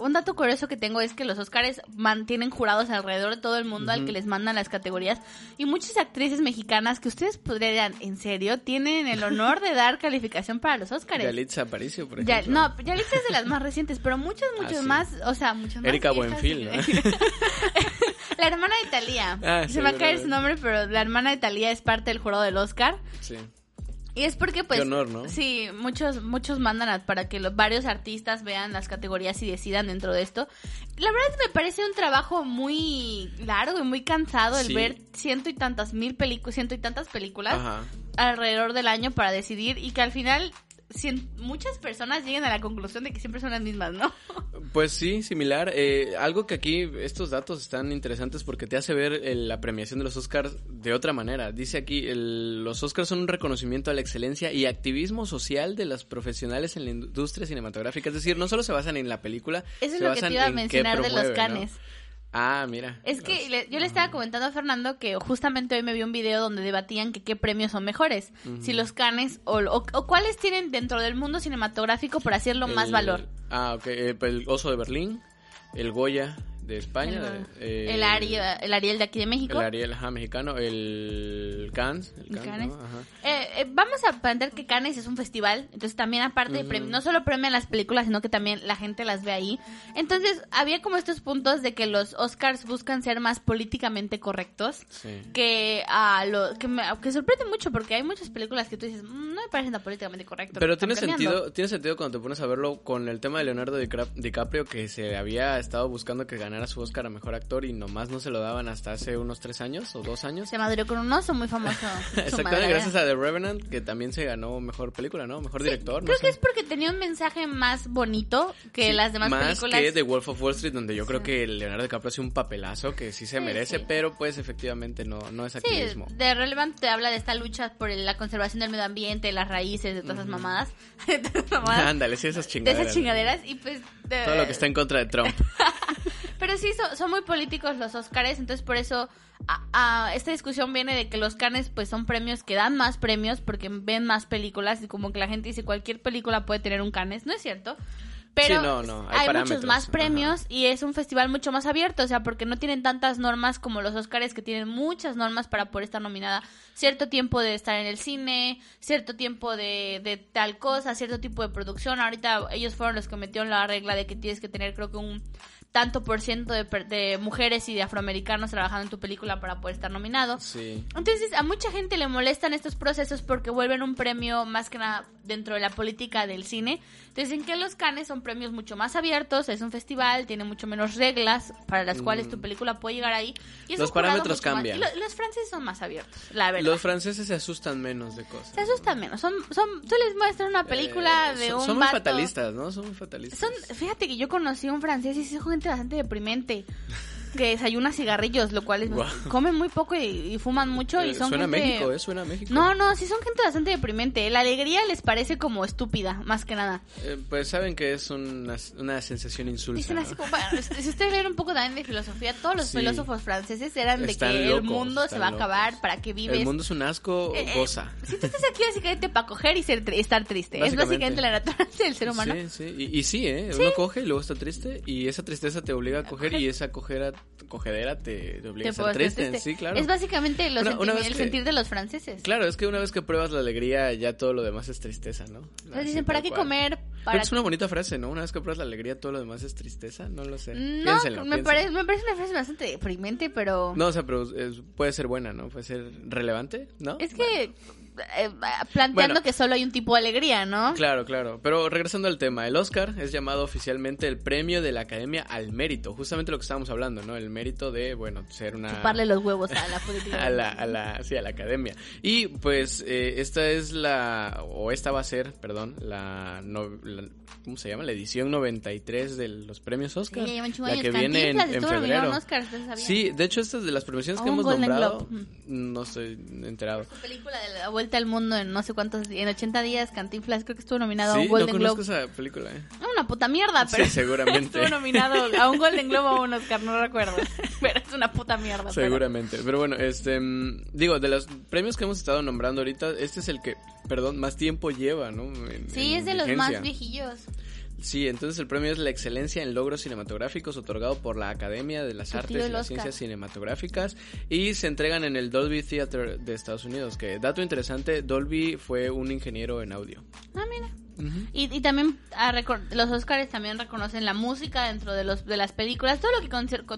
un dato curioso que tengo es que los Oscars mantienen jurados alrededor de todo el mundo al que les mandan las categorías. Y muchas actrices mexicanas que ustedes podrían, en serio, tienen el honor de dar calificación para los Oscars. Yalitza Aparicio, por Ya, ejemplo. no, Yalitza es de las más recientes, pero muchos, muchos Ah, sí. más, o sea, muchos más. Erika. Buenfil, ¿no? la hermana de Talía. Ah, Se me acaba su nombre, pero la hermana de Talía es parte del jurado del Oscar. Sí. Y es porque, pues. Qué honor, ¿no? Sí, muchos, muchos mandan a- para que los varios artistas vean las categorías y decidan dentro de esto. La verdad me parece un trabajo muy largo y muy cansado el Sí. ver ciento y tantas mil películas, ciento y tantas películas Ajá. alrededor del año para decidir y que al final cien- muchas personas lleguen a la conclusión de que siempre son las mismas, ¿no? Pues sí, similar. Eh, algo que aquí estos datos están interesantes porque te hace ver eh, la premiación de los Oscars de otra manera. Dice aquí, el- los Oscars son un reconocimiento a la excelencia y activismo social de los profesionales en la industria cinematográfica. Es decir, no solo se basan en la película, Eso es se lo que basan te iba a mencionar de los ¿no? Ah, mira. Es que le- yo le estaba comentando a Fernando que justamente hoy me vi un video donde debatían que qué premios son mejores, si los canes o, o- o cuáles tienen dentro del mundo cinematográfico por hacerlo más El- valor. Ah, ok. eh, pues el Oso de Berlín, el Goya, de España. El, eh, el Ariel, el Ariel de aquí de México. El Ariel ajá, mexicano, el Cannes. El Cannes, Cannes. ¿no? Ajá. Eh, eh, vamos a aprender que Cannes es un festival, entonces también aparte de premi- no solo premian las películas, sino que también la gente las ve ahí. Entonces había como estos puntos de que los Oscars buscan ser más políticamente correctos, Sí. que a lo que me que sorprende mucho porque hay muchas películas que tú dices, "Mm, no me parecen tan políticamente correctos. Pero tiene están premiando". sentido, tiene sentido cuando te pones a verlo con el tema de Leonardo DiCaprio que se había estado buscando que ganara su Oscar a Mejor Actor y nomás no se lo daban hasta hace unos tres años o dos años. Se madrió con un oso muy famoso. Exactamente, gracias a The Revenant que también se ganó Mejor Película, ¿no? Mejor Director, no Creo sé. que es porque tenía un mensaje más bonito que Sí, las demás más películas. que The Wolf of Wall Street, donde yo creo que Leonardo DiCaprio hace un papelazo que sí se Sí, merece, sí. pero pues efectivamente no, no es Sí, activismo. de Relevant te habla de esta lucha por la conservación del medio ambiente, las raíces, de todas esas mamadas. de todas esas mamadas, Ándale, sí, esas de chingaderas. esas chingaderas. Y pues. de- Todo lo que está en contra de Trump. Pero sí, son, son muy políticos los Oscars, entonces por eso a- a- esta discusión viene de que los Cannes pues son premios que dan más premios porque ven más películas y como que la gente dice cualquier película puede tener un Cannes, no es cierto. Pero Sí, no, no, hay hay, muchos más ajá. premios y es un festival mucho más abierto, o sea, porque no tienen tantas normas como los Oscars que tienen muchas normas para poder estar nominada. Cierto tiempo de estar en el cine, cierto tiempo de, de tal cosa, cierto tipo de producción. Ahorita ellos fueron los que metieron la regla de que tienes que tener creo que un tanto por ciento de, de mujeres y de afroamericanos trabajando en tu película para poder estar nominado. Sí. Entonces, a mucha gente le molestan estos procesos porque vuelven un premio más que nada dentro de la política del cine. Entonces, en que los Cannes son premios mucho más abiertos, es un festival, tiene mucho menos reglas para las cuales tu película puede llegar ahí. Y Los parámetros más- cambian. y lo- los franceses son más abiertos, la verdad. Los franceses se asustan menos de cosas. Se asustan menos. Son, son, tú les muestras una película Eh, de son, un son muy vato- fatalistas, ¿no? Son muy fatalistas. Son, fíjate que yo conocí a un francés y es gente bastante deprimente. Que desayuna cigarrillos, lo cual es. Guau. Comen muy poco y, y fuman mucho. y Eh, son suena a gente- México, ¿eh? Suena a México. No, no, sí son gente bastante deprimente. La alegría les parece como estúpida, más que nada. Eh, pues saben que es una, una sensación insulsa. Dicen ¿no? así como, bueno, si ustedes leen un poco también de filosofía, todos los Sí. filósofos franceses eran de Están que el mundo se va a acabar, para que vives. El mundo es un asco, Eh, eh, goza. Si tú estás aquí básicamente para coger y ser estar triste. Es Básicamente. la naturaleza del ser humano. Sí, sí. Y, y sí, ¿eh? Uno coge y luego está triste. Y esa tristeza te obliga a coger. Y esa cojera, cogedera te, te obliga Te a puedes triste. triste. Sí, claro. Es básicamente los Una- una el que- sentir de los franceses. Claro, es que una vez que pruebas la alegría, ya todo lo demás es tristeza, ¿no? Así, dicen, ¿para qué cual. comer? Para que es una bonita frase, ¿no? Una vez que pruebas la alegría, todo lo demás es tristeza. No lo sé. No, me, parece, me parece una frase bastante deprimente, pero... No, o sea, pero es- puede ser buena, ¿no? Puede ser relevante, ¿no? Es que eh, planteando Bueno. que solo hay un tipo de alegría, ¿no? Claro, claro. Pero regresando al tema, el Oscar es llamado oficialmente el premio de la Academia al mérito. Justamente lo que estábamos hablando, ¿no? El mérito de, bueno, ser una... Chuparle los huevos a la política. a la, a la, sí, a la academia. Y pues eh, esta es la, o esta va a ser, perdón, la, no- la- ¿cómo se llama? La edición 93 de los premios Oscar. Sí, la que viene en, en febrero. Oscar. Sí, de hecho estas de las premiaciones que hemos Golden nombrado, Globe. no estoy enterado. Su película de la vuelta al mundo en no sé cuántos, en 80 días, Cantinflas creo que estuvo nominado a Sí, un no Golden conozco Globe. esa película, ¿eh? Una puta mierda, pero Sí, seguramente. estuvo nominado a un Golden Globe o a un Oscar, no recuerdo. Pero es una puta mierda. pero- Seguramente. Pero bueno, este. mm, Digo, de los premios que hemos estado nombrando ahorita, este es el que, perdón, más tiempo lleva, ¿no? En- Sí, en es de los vigencia. más viejillos. Sí, entonces el premio es la excelencia en logros cinematográficos otorgado por la Academia de las Artes y las. Ciencias Cinematográficas y se entregan en el Dolby Theater de Estados Unidos. Que dato interesante, Dolby fue un ingeniero en audio. Ah, mira. Y, y también ah, los Oscars también reconocen la música dentro de los de las películas, todo lo que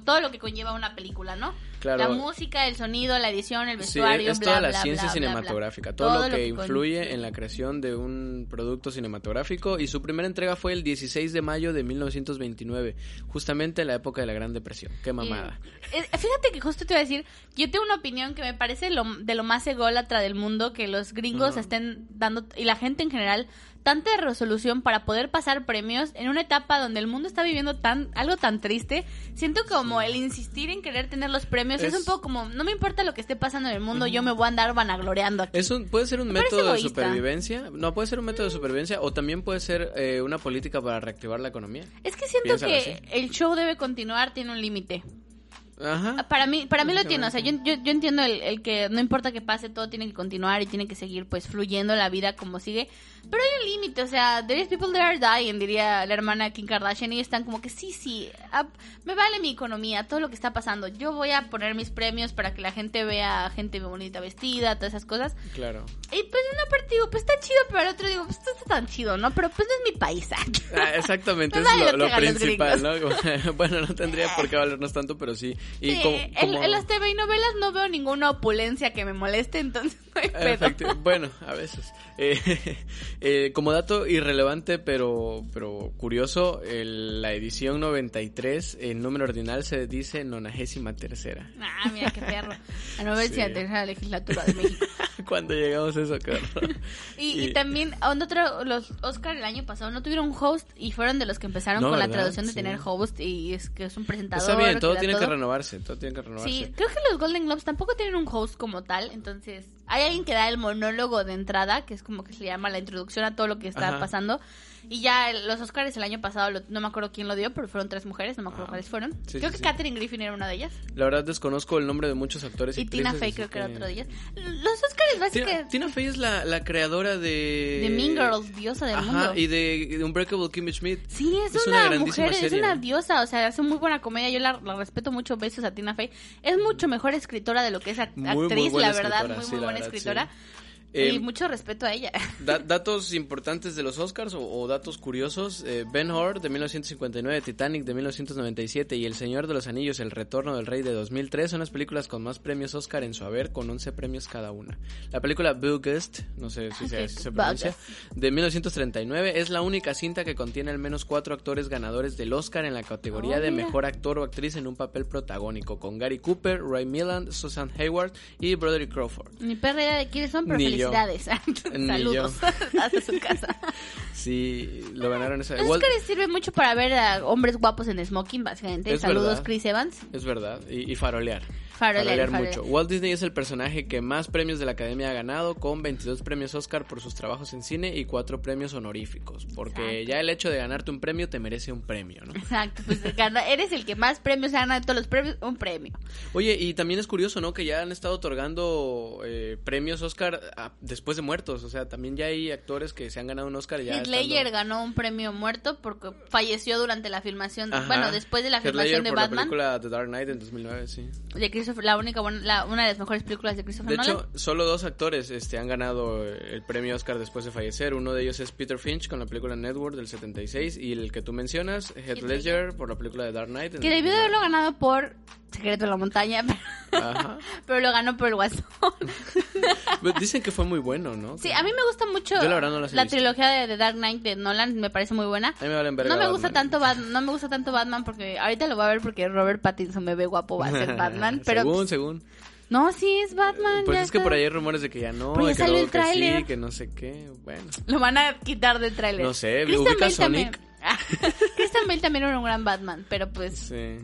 todo lo que conlleva una película, ¿no? Claro. La música, el sonido, la edición, el Sí, vestuario, es bla, toda la bla, ciencia bla, cinematográfica, todo, lo que, influye en la creación de un producto cinematográfico y su primera entrega fue el 16 de mayo de 1929, justamente en la época de la Gran Depresión. Qué mamada. Eh, fíjate que justo te iba a decir, yo tengo una opinión que me parece lo, de lo más ególatra del mundo, que los gringos estén dando, y la gente en general, tanta resolución para poder pasar premios en una etapa donde el mundo está viviendo tan algo tan triste. Siento como el insistir en querer tener los premios es, Es- un poco como, no me importa lo que esté pasando en el mundo, yo me voy a andar vanagloriando aquí. Es un, puede ser un Me método de supervivencia, no puede ser un método de supervivencia o también puede ser eh, una política para reactivar la economía. Es que siento Piénsalo que así. el show debe continuar, tiene un límite. Ajá. Para mí, para mí lo tiene, o sea, yo, yo, yo entiendo el, el, que no importa que pase, todo tiene que continuar y tiene que seguir pues fluyendo la vida como sigue, pero hay un límite, o sea, there is people that are dying, diría la hermana Kim Kardashian, y están como que sí, sí, me vale mi economía, todo lo que está pasando, yo voy a poner mis premios para que la gente vea gente bonita vestida, todas esas cosas. Claro. Y pues una parte digo, pues está chido, pero al otro digo, pues esto está tan chido, ¿no? Pero pues no es mi país. Ah, exactamente, es lo, lo principal, ¿no? bueno, no tendría por qué valernos tanto, pero sí. Y como, En, las TV y novelas no veo ninguna opulencia que me moleste, entonces no hay pedo. Bueno, a veces. Eh, eh, como dato irrelevante pero, pero curioso, el, la edición 93, el número ordinal se dice nonagésima tercera. Ah, mira qué perro. La novena tercera legislatura de México. Cuando llegamos a eso, claro. y, y, también, otro, los Oscar el año pasado no tuvieron host y fueron de los que empezaron con la traducción de tener host y es que es un presentador. Está bien, todo tiene que renovarse, todo tiene que renovarse. Sí, creo que los Golden Globes tampoco tienen un host como tal, entonces hay alguien que da el monólogo de entrada, que es como que se llama la introducción a todo lo que está pasando. Y ya los Oscars el año pasado, no me acuerdo quién lo dio, pero fueron tres mujeres, no me acuerdo ah, cuáles fueron. creo que Katherine Griffin era una de ellas. La verdad desconozco el nombre de muchos actores. Y, Tina Fey creo que... era otra de ellas. Los Oscars básicamente... Tina, Fey es la, la, creadora de... De Mean Girls, diosa del mundo. y de, Unbreakable Kimmy Schmidt. Sí, es, una, mujer, es una diosa, o sea, hace muy buena comedia, yo la, respeto mucho, besos a Tina Fey. Es mucho mejor escritora de lo que es actriz, la verdad, muy, muy buena escritora. Eh, y mucho respeto a ella. datos importantes de los Oscars o, datos curiosos. Eh, ben Hur de 1959, Titanic de 1997 y El Señor de los Anillos, El Retorno del Rey de 2003 son las películas con más premios Oscar en su haber, con 11 premios cada una. La película August, no sé si se, pronuncia, de 1939 es la única cinta que contiene al menos cuatro actores ganadores del Oscar en la categoría oh, de Mejor Actor o Actriz en un papel protagónico, con Gary Cooper, Ray Milland, Susan Hayward y Broderick Crawford. Ni perra de quiénes son, pero Felicidades. Saludos hasta su casa. Sí, lo ganaron esa. Los Oscars sirve mucho para ver a hombres guapos en smoking, básicamente. Saludos, Chris Evans. Es verdad. y farolear. Farolear, mucho. Walt Disney es el personaje que más premios de la Academia ha ganado, con 22 premios Oscar por sus trabajos en cine y 4 premios honoríficos. Porque ya el hecho de ganarte un premio te merece un premio, ¿no? Exacto, pues eres el que más premios gana de todos los premios, un premio. Oye, y también es curioso, ¿no? Que ya han estado otorgando eh, premios Oscar después de muertos. O sea, también ya hay actores que se han ganado un Oscar. Ya Heath ganó un premio muerto porque falleció durante la filmación, bueno, después de la filmación de Batman. la película The Dark Knight en 2009, sí la única la, una de las mejores películas de Christopher Nolan. De hecho, solo dos actores este, han ganado el premio Oscar después de fallecer. Uno de ellos es Peter Finch con la película Network del 76 y el que tú mencionas, Heath Ledger por la película de Dark Knight. Que debió de haberlo ganado por Secreto de la Montaña, pero, lo ganó por el Guasón. Dicen que fue muy bueno, ¿no? Sí, a mí me gusta mucho la, trilogía de, Dark Knight de Nolan, me parece muy buena. A mí me no me gusta tanto no me gusta tanto Batman porque ahorita lo voy a ver porque Robert Pattinson me ve guapo va a ser Batman, pero según, según. No, sí es Batman. Pues es que por ahí hay rumores de que ya no, que salió el que sí, que no sé qué. Bueno. Lo van a quitar del tráiler. No sé, ubica Sonic. Christian Bale también era un gran Batman, pero pues. Sí.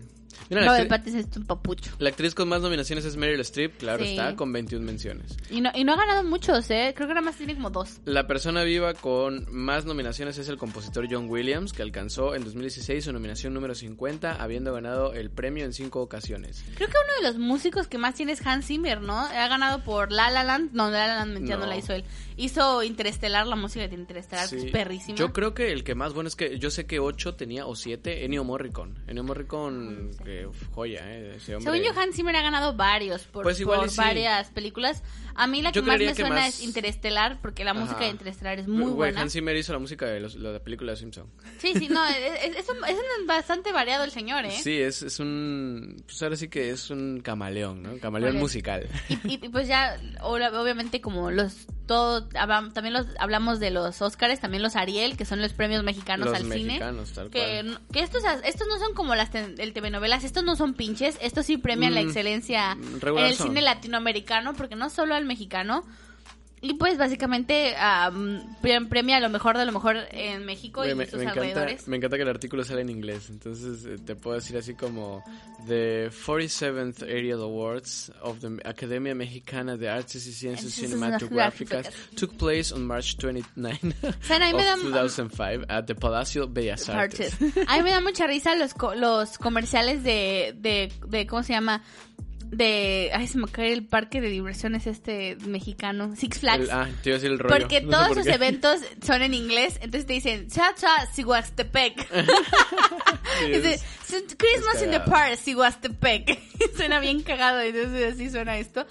Mira, de es un papucho. La actriz con más nominaciones es Meryl Streep, claro está, con 21 menciones. Y no, y no ha ganado muchos, ¿eh? Creo que nada más tiene como dos. La persona viva con más nominaciones es el compositor John Williams, que alcanzó en 2016 su nominación número 50, habiendo ganado el premio en cinco ocasiones. Creo que uno de los músicos que más tiene es Hans Zimmer, ¿no? Ha ganado por La La Land. No, La La Land mentira, no. la hizo él. Hizo Interestelar, la música de Interestelar, es perrísima. Yo creo que el que más bueno es que yo sé que ocho tenía o siete Ennio Morricone. Ennio Morricone, que joya, ¿eh? Ese hombre. Según Johan Zimmer ha ganado varios por, pues por varias películas. A mí la que más me suena es Interestelar, porque la música de Interestelar es muy buena. Hans Zimmer hizo la música de los, la película de Simpson. Sí, sí, no, es, es, un, bastante variado el señor, ¿eh? Sí, es, es un, pues ahora sí que es un camaleón, ¿no? Camaleón musical. Y, y, pues ya, obviamente como los todo, también los, hablamos de los Óscares, también los Ariel, que son los premios mexicanos al cine. que, que estos, estos no son como las el TV estos no son pinches, estos sí premian la mm, excelencia en el cine latinoamericano, porque no solo al mexicano, Y pues básicamente am, pre- premia lo mejor de lo mejor en México Güey, y me, sus me encanta, me encanta que el artículo sale en inglés, entonces eh, te puedo decir así como The 47th Aerial Awards of the Academia Mexicana de Artes y Ciencias Cinematográficas took place on March 29 ¿Saben? A mí me da- of 2005 at the Palacio Bellas Artes. Artes. A mí me da mucha risa los, co- los comerciales de, de, de, ¿cómo se llama? De, ay, se me cae el parque de diversiones este mexicano, Six Flags. El- ah, te iba a decir el rollo. Porque no todos por sus qué. eventos son en inglés, entonces te dicen, cha cha, Siguastepec. Sí, Dice, es- Christmas in the. Park, Siguastepec. suena bien cagado, entonces así suena esto.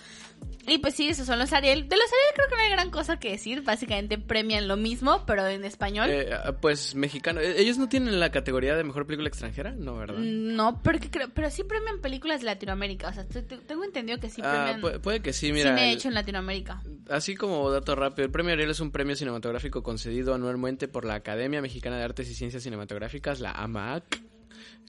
Y pues sí, esos son los Ariel. De los Ariel creo que no hay gran cosa que decir. Básicamente premian lo mismo, pero en español. eh, ah, pues mexicano. Eh, ¿Ellos no tienen la categoría de mejor película extranjera? No, ¿verdad? No, porque creo, pero sí premian películas de Latinoamérica. O sea, te- te- tengo entendido que sí Ah, premian puede, puede que sí, mira. cine el- hecho en Latinoamérica. Así como dato rápido, el premio Ariel es un premio cinematográfico concedido anualmente por la Academia Mexicana de Artes y Ciencias Cinematográficas, la AMAC,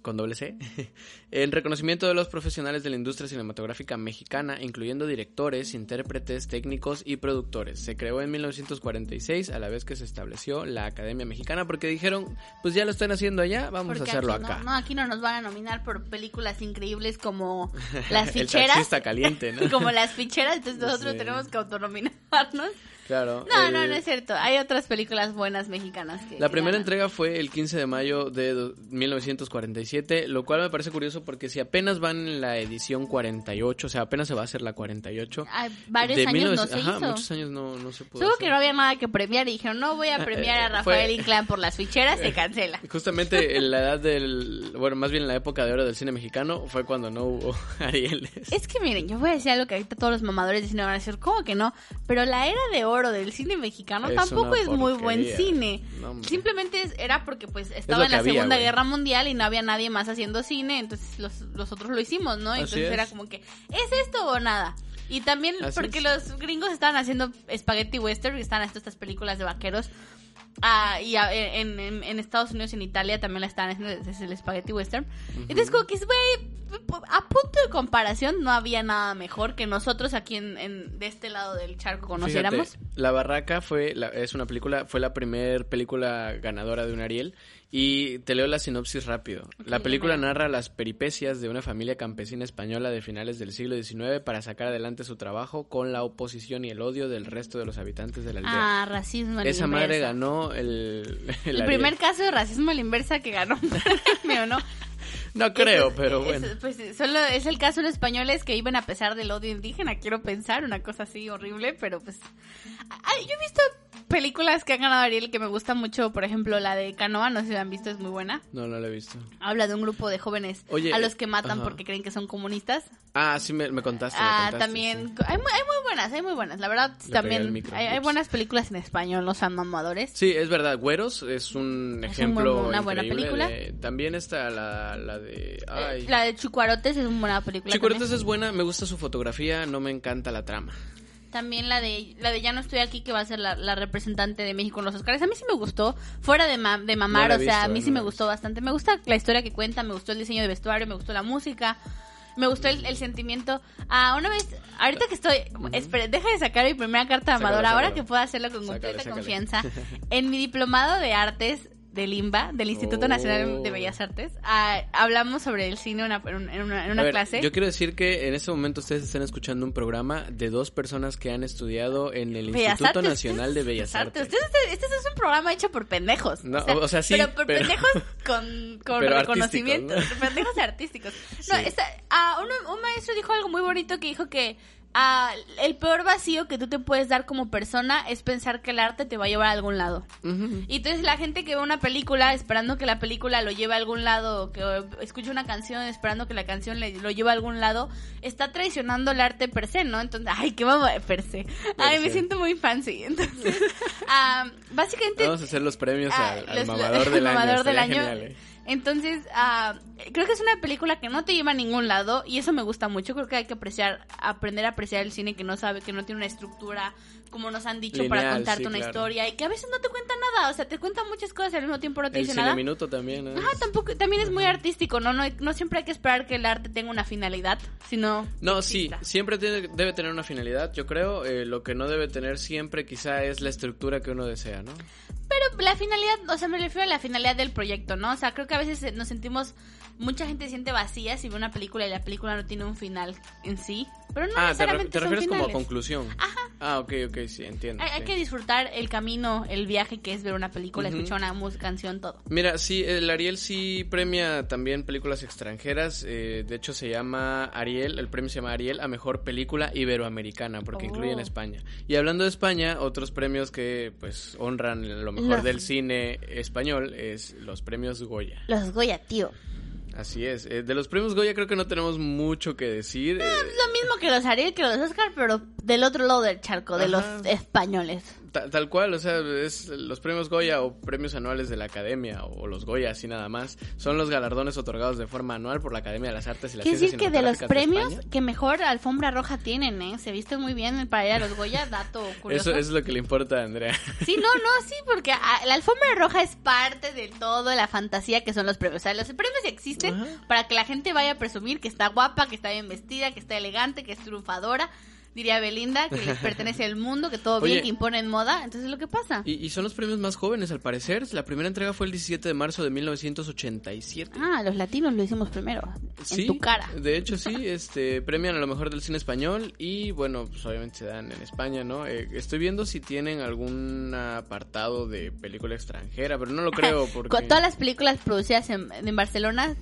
con doble C, en reconocimiento de los profesionales de la industria cinematográfica mexicana, incluyendo directores, intérpretes, técnicos y productores. Se creó en 1946, a la vez que se estableció la Academia Mexicana, porque dijeron, pues ya lo están haciendo allá, vamos Porque a hacerlo aquí acá. No, no, aquí no nos van a nominar por películas increíbles como Las El Ficheras. taxista caliente, ¿no? como Las Ficheras, entonces nosotros Sí. tenemos que autonominarnos. Claro. No, no, el- no es cierto. Hay otras películas buenas mexicanas que La primera ganan. entrega fue el 15 de mayo de do- 1947, lo cual me parece curioso porque si apenas van en la edición 48, o sea, apenas se va a hacer la 48. Hay varios de años no 1900 se ajá, hizo. muchos años no, no se pudo Supongo que no había nada que premiar y dijeron, no voy a premiar a Eh, fue- Rafael Inclán por las ficheras, se cancela. Justamente en la edad del, bueno, más bien en la época de oro del cine mexicano fue cuando no hubo Arieles. Es que miren, yo voy a decir algo que ahorita todos los mamadores de cine van a decir, ¿cómo que no? Pero la era de oro del cine mexicano Es tampoco es muy buen cine. No. Simplemente era porque pues estaba en la había, Segunda. Guerra Mundial y no había nadie más haciendo cine, entonces los, los otros lo hicimos, ¿no? Así Entonces es. era como que, ¿es esto o nada? Y también Así porque es. los gringos estaban haciendo spaghetti western y estaban haciendo estas películas de vaqueros. Ah, y a- en, en- en Estados Unidos y en Italia también la estaban haciendo desde el spaghetti western. Entonces como que, güey, a punto de comparación no había nada mejor que nosotros aquí en, en- de este lado del charco conociéramos. Fíjate, la Barraca fue la- es una película, fue la primer película ganadora de un Ariel y te leo la sinopsis rápido. La película narra las peripecias de una familia campesina española de finales del siglo XIX para sacar adelante su trabajo con la oposición y el odio del resto de los habitantes de la aldea. Ah, racismo Esa madre ganó el, el primer caso de racismo a la inversa que ganó un premio, ¿no? No creo, Eso- pero bueno. pues solo es el caso de los españoles que iban a pesar del odio indígena, quiero pensar, una cosa así horrible, pero pues... Ay, yo he visto películas que han ganado Ariel que me gustan mucho, por ejemplo, la de Canoa, no sé si la han visto, es muy buena. No, no lo he visto. Habla de un grupo de jóvenes Oye, a los que matan ajá. porque creen que son comunistas. Ah, sí, me, me contaste. me Ah, contaste, también sí. hay, muy, hay muy buenas, hay muy buenas. La verdad, Le también micro, hay, hay buenas películas en español, no sean mamadores. Sí, es verdad. Güeros es un Es un ejemplo. buen- una buena película. de- también está la, la de. Ay. Eh, La de Chucuarotes es una buena película. Chicuarotes también. es buena, me gusta su fotografía, no me encanta la trama. También la de la de Ya no estoy aquí, que va a ser la, la representante de México en los Oscars. A mí sí me gustó. Fuera de, ma- de mamar, No o sea, a mí no sí me gustó bastante. Me gusta la historia que cuenta, me gustó el diseño de vestuario, me gustó la música. Me gustó el, el sentimiento. Ah, una vez, ahorita que estoy, espere, deja de sacar mi primera carta de Sácalo, amador, ahora que puedo hacerlo con Sácale, completa sácale. confianza. En mi diplomado de artes de Limba, del Instituto Nacional de Oh. Bellas Artes, ah, hablamos sobre el cine en una, en una, en una A ver, clase. Yo quiero decir que en este momento ustedes están escuchando un programa de dos personas que han estudiado en el Bellas Instituto Artes, Nacional de Bellas Artes. Ustedes- este, este es un programa hecho por pendejos. No, o sea, sí, Pero por pero- pendejos con, con reconocimiento. artísticos, Pendejos artísticos. No, Sí. esta- ah, uno- un maestro dijo algo muy bonito que dijo que ah, el peor vacío que tú te puedes dar como persona es pensar que el arte te va a llevar a algún lado. Y entonces la gente que ve una película esperando que la película lo lleve a algún lado, que escucha una canción esperando que la canción le, lo lleve a algún lado, está traicionando el arte per se, ¿no? Entonces, ay, qué de per se. Ay, Per me se. siento muy fancy. Entonces, ah, básicamente... Vamos a hacer los premios ah, al, al los- mamador del año. mamador del estaría año. genial, ¿eh? Entonces, ah, creo que es una película que no te lleva a ningún lado y eso me gusta mucho. Creo que hay que apreciar, aprender a apreciar el cine que no sabe, que no tiene una estructura, como nos han dicho, para contarte sí, una claro. historia y que a veces no te cuenta nada. O sea, te cuenta muchas cosas y al mismo tiempo no te El dice cine nada. minuto también. ¿eh? Ajá, tampoco, también es muy artístico, ¿no? ¿no? No siempre hay que esperar que el arte tenga una finalidad, sino... No, sí, siempre tiene- debe tener una finalidad, yo creo. Eh, lo que no debe tener siempre quizá es la estructura que uno desea, ¿no? Pero la finalidad, o sea, me refiero a la finalidad del proyecto, ¿no? O sea, creo que a veces nos sentimos, mucha gente se siente vacía si ve una película y la película no tiene un final en sí. Pero no ah, te, re- necesariamente te son refieres como a conclusión. Ajá. Ah, ok, ok, sí, entiendo. Hay, que disfrutar el camino, el viaje que es ver una película, escuchar una música, canción, todo. Mira, sí, el Ariel sí premia también películas extranjeras. eh, de hecho, se llama Ariel, el premio se llama Ariel a mejor película iberoamericana, porque Oh. incluye en España. Y hablando de España, otros premios que pues honran lo mejor Los- del cine español es los premios Goya. Los Goya, tío. Así es. eh, de los premios Goya creo que no tenemos mucho que decir. eh, Es lo mismo que los Ariel, que los Oscar, pero del otro lado del charco, de los españoles. Ta- Tal cual, o sea, es los premios Goya o premios anuales de la Academia o los Goya así nada más, son los galardones otorgados de forma anual por la Academia de las Artes y las Quiere Ciencias decir que de los premios que mejor alfombra roja tienen, ¿eh? Se visten muy bien para ir a los Goya, dato curioso. Eso, eso es lo que le importa a Andrea. Sí, no, no, sí, porque ah, la alfombra roja es parte de todo la fantasía que son los premios. O sea, los premios existen Ajá. para que la gente vaya a presumir que está guapa, que está bien vestida, que está elegante, que es triunfadora. Diría Belinda, que les pertenece al mundo, que todo bien, que imponen moda. Entonces es lo que pasa. Y, y son los premios más jóvenes, al parecer. La primera entrega fue el 17 de marzo de 1987. Ah, los latinos lo hicimos primero. Sí, En tu cara. De hecho, sí, este, premian a lo mejor del cine español y bueno, pues obviamente se dan en España, ¿no? Eh, estoy viendo si tienen algún apartado de película extranjera, pero no lo creo porque... Con todas las películas producidas en, en Barcelona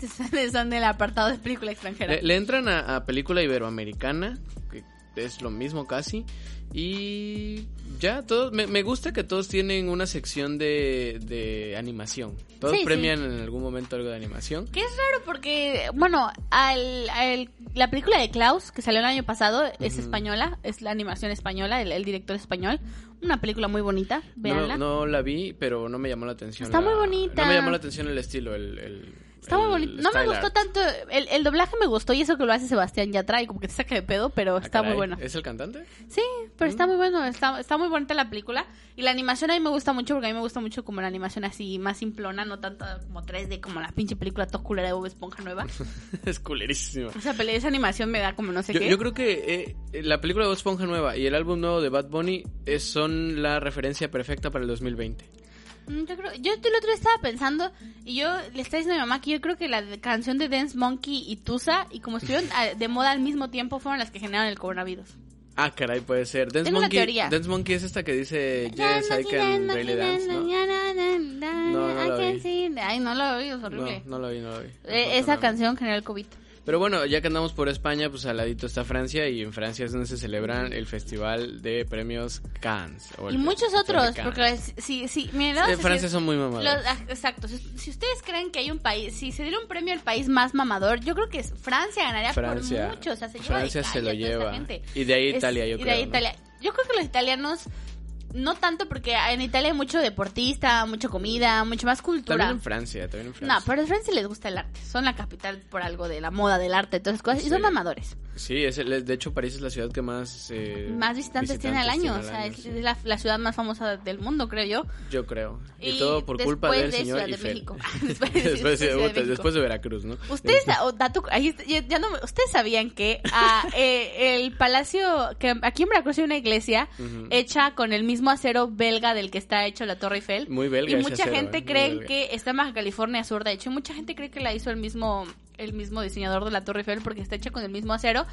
son del apartado de película extranjera. Le, le entran a, a película iberoamericana, que es lo mismo casi, y ya, todos, me, me gusta que todos tienen una sección de, de animación. Todos Sí, sí. premian en algún momento algo de animación. Que es raro porque, bueno, al, al- la película de Klaus, que salió el año pasado, es española, es la animación española, el, el director español. Una película muy bonita, No, véanla. no la vi, pero no me llamó la atención. Está la- muy bonita. No me llamó la atención el estilo, el... el- Está muy bonito. No me gustó art. tanto, el, el doblaje me gustó y eso que lo hace Sebastián Yatra y como que te saca de pedo, pero Ah, está muy bueno. ¿Es el cantante? Sí, pero Mm. está muy bueno, está, está muy bonita la película. Y la animación a mí me gusta mucho porque a mí me gusta mucho como la animación así más simplona, no tanto como 3D como la pinche película toda culera de Bob Esponja nueva. es culerísimo. Esa, peli- esa animación me da como no sé Yo, qué. yo creo que eh, la película de Bob Esponja nueva y el álbum nuevo de Bad Bunny son la referencia perfecta para el 2020. Mm, Yo creo, yo el otro día estaba pensando y yo le estaba diciendo a mi mamá que yo creo que la canción de Dance Monkey y Tusa y como estuvieron ah, de moda al mismo tiempo fueron las que generaron el coronavirus. Ah, caray, puede ser. Dance Tengo una Monkey, teoría. Dance Monkey es esta que dice Yes, I can really dance, ¿no? No, no la vi. Ay, no lo oí, es horrible. No, no lo vi, no lo vi. Eh, esa canción generó el COVID. Pero bueno, ya que andamos por España, pues al ladito está Francia y en Francia es donde se celebran el Festival de Premios Cannes. o Y muchos otros, porque si, si, miren, Sí, vamos a en Francia son muy mamados. Los- ah, exacto. Si, si ustedes creen que hay un país, si se diera un premio al país más mamador, yo creo que es- Francia ganaría Francia, por mucho. O sea, se lleva Francia de se lo lleva. Y de ahí Es- Italia, yo y de creo. ahí ¿no? Italia. Yo creo que los italianos, no tanto porque en Italia hay mucho deportista, mucha comida, mucho más cultura. También en Francia, también en Francia. No, pero a Francia les gusta el arte. Son la capital por algo de la moda, del arte, todas esas cosas. Y son mamadores. Sí, es el- de hecho París es la ciudad que más... eh, Más visitantes, tiene al año. tiene o sea, es, sí. es la, la ciudad más famosa del mundo, creo yo. Yo creo. Y, Y todo por culpa del de señor de Eiffel. Después de después, de, Ciudad de puta, México. después de Veracruz, ¿no? Ustedes, o dato, ahí está- ya, no ustedes sabían que ah, eh, el palacio, que aquí en Veracruz hay una iglesia hecha con el mismo acero belga del que está hecho la Torre Eiffel. Muy belga Y ese mucha acero, gente eh, cree que está en Baja California Sur, de hecho, y mucha gente cree que la hizo el mismo, el mismo diseñador de la Torre Eiffel porque está hecha con el mismo acero.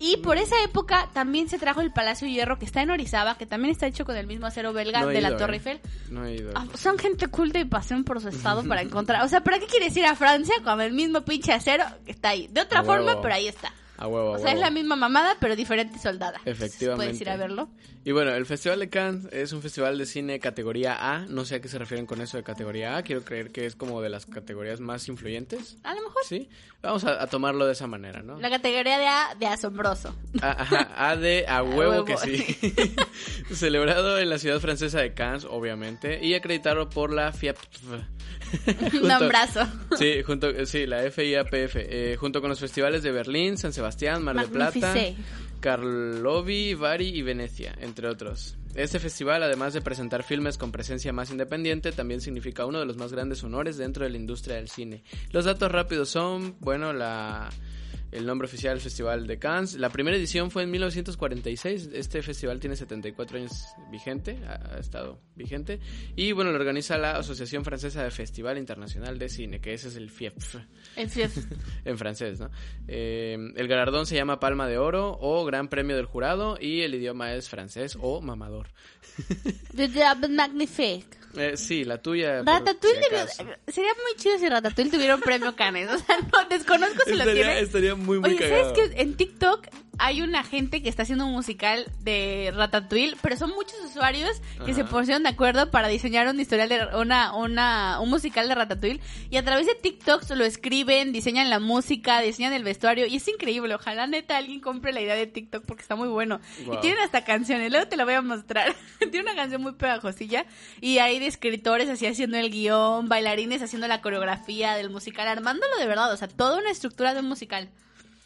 Y por esa época también se trajo el Palacio Hierro que está en Orizaba, que también está hecho con el mismo acero belga No de la Torre eh. Eiffel. No he ido. Ah, son gente culta y pasean por su estado para encontrar. O sea, ¿para qué quieres ir a Francia con el mismo pinche acero que está ahí? De otra A forma, huevo. pero ahí está. A huevo, a O sea, es huevo. la misma mamada, pero diferente soldada. Efectivamente. Puedes ir a verlo. Y bueno, el Festival de Cannes es un festival de cine categoría A. No sé a qué se refieren con eso de categoría A. Quiero creer que es como de las categorías más influyentes. A lo mejor. Sí. Vamos a, a tomarlo de esa manera, ¿no? La categoría de A de asombroso. A, ajá, A de a huevo, huevo. que sí. Celebrado en la ciudad francesa de Cannes, obviamente, y acreditado por la FIAP. Un nombrazo. Sí, junto, sí, la FIAPF, eh, junto con los festivales de Berlín, San Sebastián, Mar de Plata. Karlovy, Bari y Venecia, entre otros. Este festival, además de presentar filmes con presencia más independiente, también significa uno de los más grandes honores dentro de la industria del cine. Los datos rápidos son, bueno, la el nombre oficial del Festival de Cannes. La primera edición fue en 1946. Este festival tiene 74 años vigente, ha, ha estado vigente. Y bueno, lo organiza la Asociación Francesa de Festival Internacional de Cine, que ese es el FIEF En fin. en francés, ¿no? Eh, el galardón se llama Palma de Oro o Gran Premio del Jurado y el idioma es francés o mamador. Magnifique. Eh, sí, la tuya. Ratatouille si debió- sería muy chido si Ratatouille tuviera un premio Canes. O sea, no, desconozco si lo Estaría, tiene. estaría muy, muy Oye, cagado. ¿sabes que en TikTok hay una gente que está haciendo un musical de Ratatouille, pero son muchos usuarios que Ajá. se pusieron de acuerdo para diseñar un historial de una, una, un musical de Ratatouille y a través de TikTok lo escriben, diseñan la música, diseñan el vestuario y es increíble. Ojalá neta alguien compre la idea de TikTok porque está muy bueno. Y tienen hasta canciones, luego te la voy a mostrar. Tiene una canción muy pegajosilla y hay de escritores así haciendo el guion, bailarines haciendo la coreografía del musical, armándolo de verdad, o sea, toda una estructura de un musical.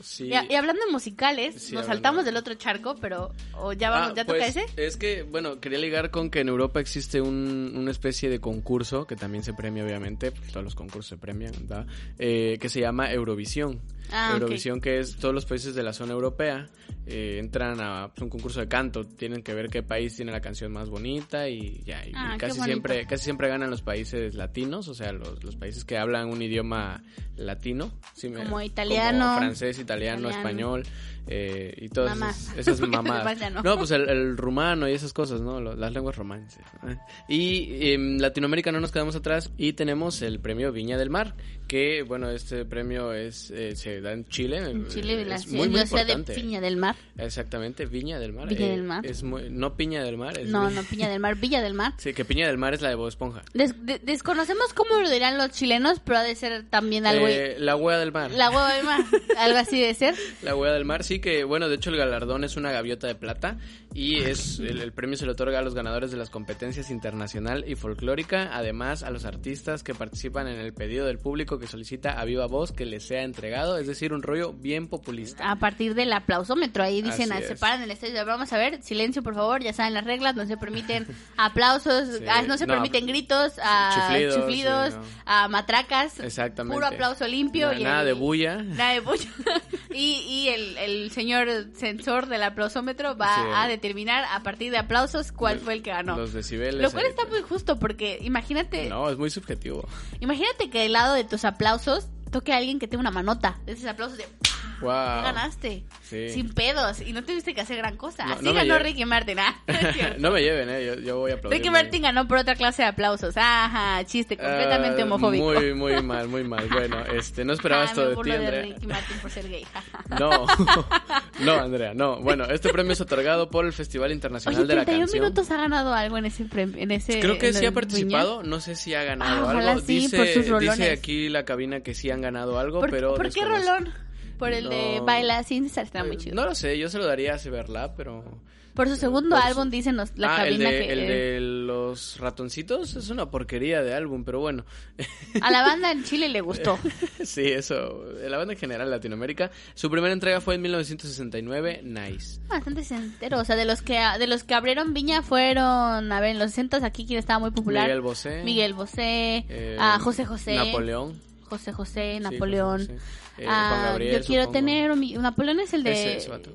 Sí. Y, y hablando de musicales, Sí, nos saltamos de- del otro charco, pero o ya vamos, Ah, ya pues, toca ese. Es que, bueno, quería ligar con que en Europa existe un, una especie de concurso, que también se premia, obviamente, porque todos los concursos se premian, ¿verdad? Eh, que se llama Eurovisión. Ah. Eurovisión, que es todos los países de la zona europea eh, entran a pues, un concurso de canto, tienen que ver qué país tiene la canción más bonita y ya, y Ah, casi siempre casi siempre ganan los países latinos, o sea, los, los países que hablan un idioma latino, sí me- Como italiano, como francés, italiano, italiano. español eh, y todas Mamás. esas, esas mamadas. no. No, pues el, el rumano y esas cosas, ¿no? Las lenguas romances. Y en Latinoamérica no nos quedamos atrás y tenemos el premio Viña del Mar, que, bueno, este premio es eh, se da en Chile. En Chile, es la muy, muy ciudad de importante. Piña del Mar. Exactamente, Viña del Mar. Viña eh, del Mar. Es muy- no Piña del Mar. Es No, no, Piña del Mar, Villa del Mar. Sí, que Piña del Mar es la de Bob Esponja. Des- de- desconocemos cómo lo dirán los chilenos, pero ha de ser también algo... Eh, la hueá del mar. La hueva del mar, algo así de ser. La hueá del mar, sí que, bueno, de hecho el galardón es una gaviota de plata y es el, el premio se le otorga a los ganadores de las competencias internacional y folclórica, además a los artistas que participan en el pedido del público que solicita a viva voz que les sea entregado, es decir, un rollo bien populista. A partir del aplausómetro, ahí dicen, ah, se paran el estadio, vamos a ver, silencio por favor, ya saben las reglas, no se permiten aplausos, Sí, ah, no se no, permiten gritos, a chiflidos, chiflidos, sí, no. a matracas, Exactamente. puro aplauso limpio. Y nada el- de bulla. Nada de bulla. y y el, el señor censor del aplausómetro va Sí. a determinar a partir de aplausos cuál fue el que ganó. Los decibeles. Lo cual ahí. está muy justo porque imagínate, No, es muy subjetivo. imagínate que del lado de tus aplausos toque a alguien que tenga una manota. Esos aplausos de Wow. "Ya ganaste. Sí. Sin pedos. Y no tuviste que hacer gran cosa. No, Así no ganó. Ricky Martin. Ah, no me lleven, eh, yo, yo voy a aplaudir. Ricky Martin ganó por otra clase de aplausos. Ajá, chiste completamente Ah, homofóbico. Muy, muy mal, muy mal. Bueno, este, no esperaba Ah, esto de ti, burlo de Andrea. Ricky Martin por ser gay. No, no, Andrea, no. Bueno, este premio es otorgado por el Festival Internacional Oye, de la 31 Canción. minutos ha ganado algo en ese premio. En ese, Creo que sí ha participado, no sé si ha ganado Ah, ojalá algo. sí, dice, por sus rolones. dice aquí la cabina que sí han ganado algo, ¿Por, pero ¿por qué rolón? Por el de No. Baila sin está muy Eh, chido. No lo sé, yo se lo daría a Ciberlab, pero... por su segundo por su- álbum, dicen los- la ah, el cabina de, que... el de los ratoncitos es una porquería de álbum, pero bueno. A la banda en Chile le gustó. sí, eso. La banda en general en Latinoamérica. Su primera entrega fue en 1969, Nice. Bastante entero. O sea, de los que de los que abrieron Viña fueron, a ver, en los 60 aquí quien estaba muy popular. Miguel Bosé. Miguel Bosé, eh, ah, José José. Napoleón. José José, Sí, Napoleón. José José. Eh, Ah, Juan Gabriel, yo quiero supongo. tener un mi- Napoleón es el de Ese, ese vato.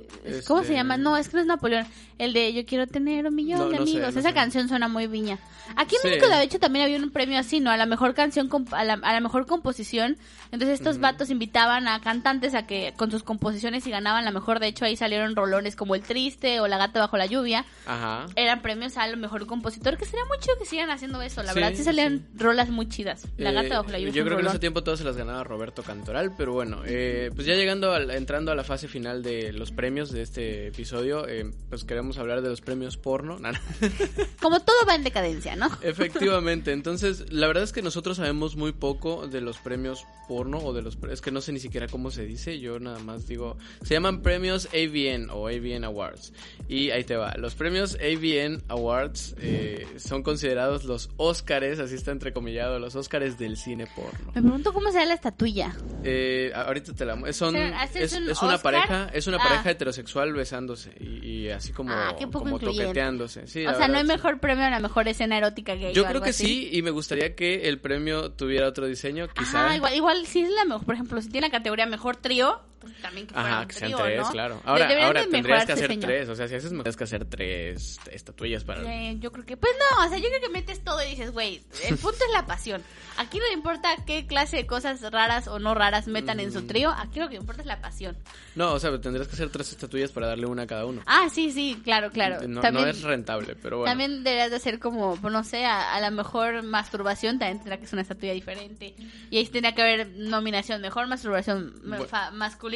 ¿Cómo Este- se llama? No, es que no es Napoleón. El de Yo quiero tener un millón No, de no sé, amigos. no Esa sé. canción suena muy viña. Aquí en Sí. México de hecho también había un premio así, ¿no? A la mejor canción a la, a la mejor composición. Entonces estos vatos invitaban a cantantes a que con sus composiciones y ganaban la mejor. De hecho ahí salieron rolones como El Triste o La Gata bajo la lluvia. Ajá. Eran premios a lo mejor compositor, que sería muy chido que sigan haciendo eso. La Sí, verdad sí salían rolas muy chidas. La Eh, Gata bajo la lluvia. Yo creo que en ese tiempo todos se las ganaba Roberto Cantoral, pero bueno, bueno, eh, pues ya llegando, al, entrando a la fase final de los premios de este episodio, eh, pues queremos hablar de los premios porno. Como todo va en decadencia, ¿no? Efectivamente, entonces la verdad es que nosotros sabemos muy poco de los premios porno o de los... Es que no sé ni siquiera cómo se dice, yo nada más digo... Se llaman premios AVN o AVN Awards. Y ahí te va, los premios AVN Awards eh, son considerados los Óscares, así está entrecomillado, los Óscares del cine porno. Me pregunto cómo será la estatuilla. Eh, ahorita te la son Pero, ¿haces es, un es una pareja es una Ah. pareja heterosexual besándose y, y así como Ah, como toqueteándose sí, o sea, no hay sí. mejor premio a la mejor escena erótica gay. yo creo que así. sí y me gustaría que el premio tuviera otro diseño quizá Ajá, igual, igual si es la mejor, por ejemplo, si tiene la categoría mejor trío, pues también que Ajá, que sean trío, tres, ¿no? claro. Ahora, deberían ahora tendrías que hacer diseño. tres, o sea, si haces tendrías que hacer tres estatuillas para... Eh, yo creo que, pues no, o sea, yo creo que metes todo y dices, güey, el punto es la pasión. Aquí no importa qué clase de cosas raras o no raras metan en Mm. su trío, aquí lo que importa es la pasión. No, o sea, tendrías que hacer tres estatuillas para darle una a cada uno. Ah, sí, sí, claro, claro. No, también, no es rentable, pero bueno. también deberías de hacer como, pues, no sé, a, a la mejor masturbación también tendrá que ser una estatuilla diferente. Y ahí tendría que haber nominación, mejor masturbación me- Bu- fa-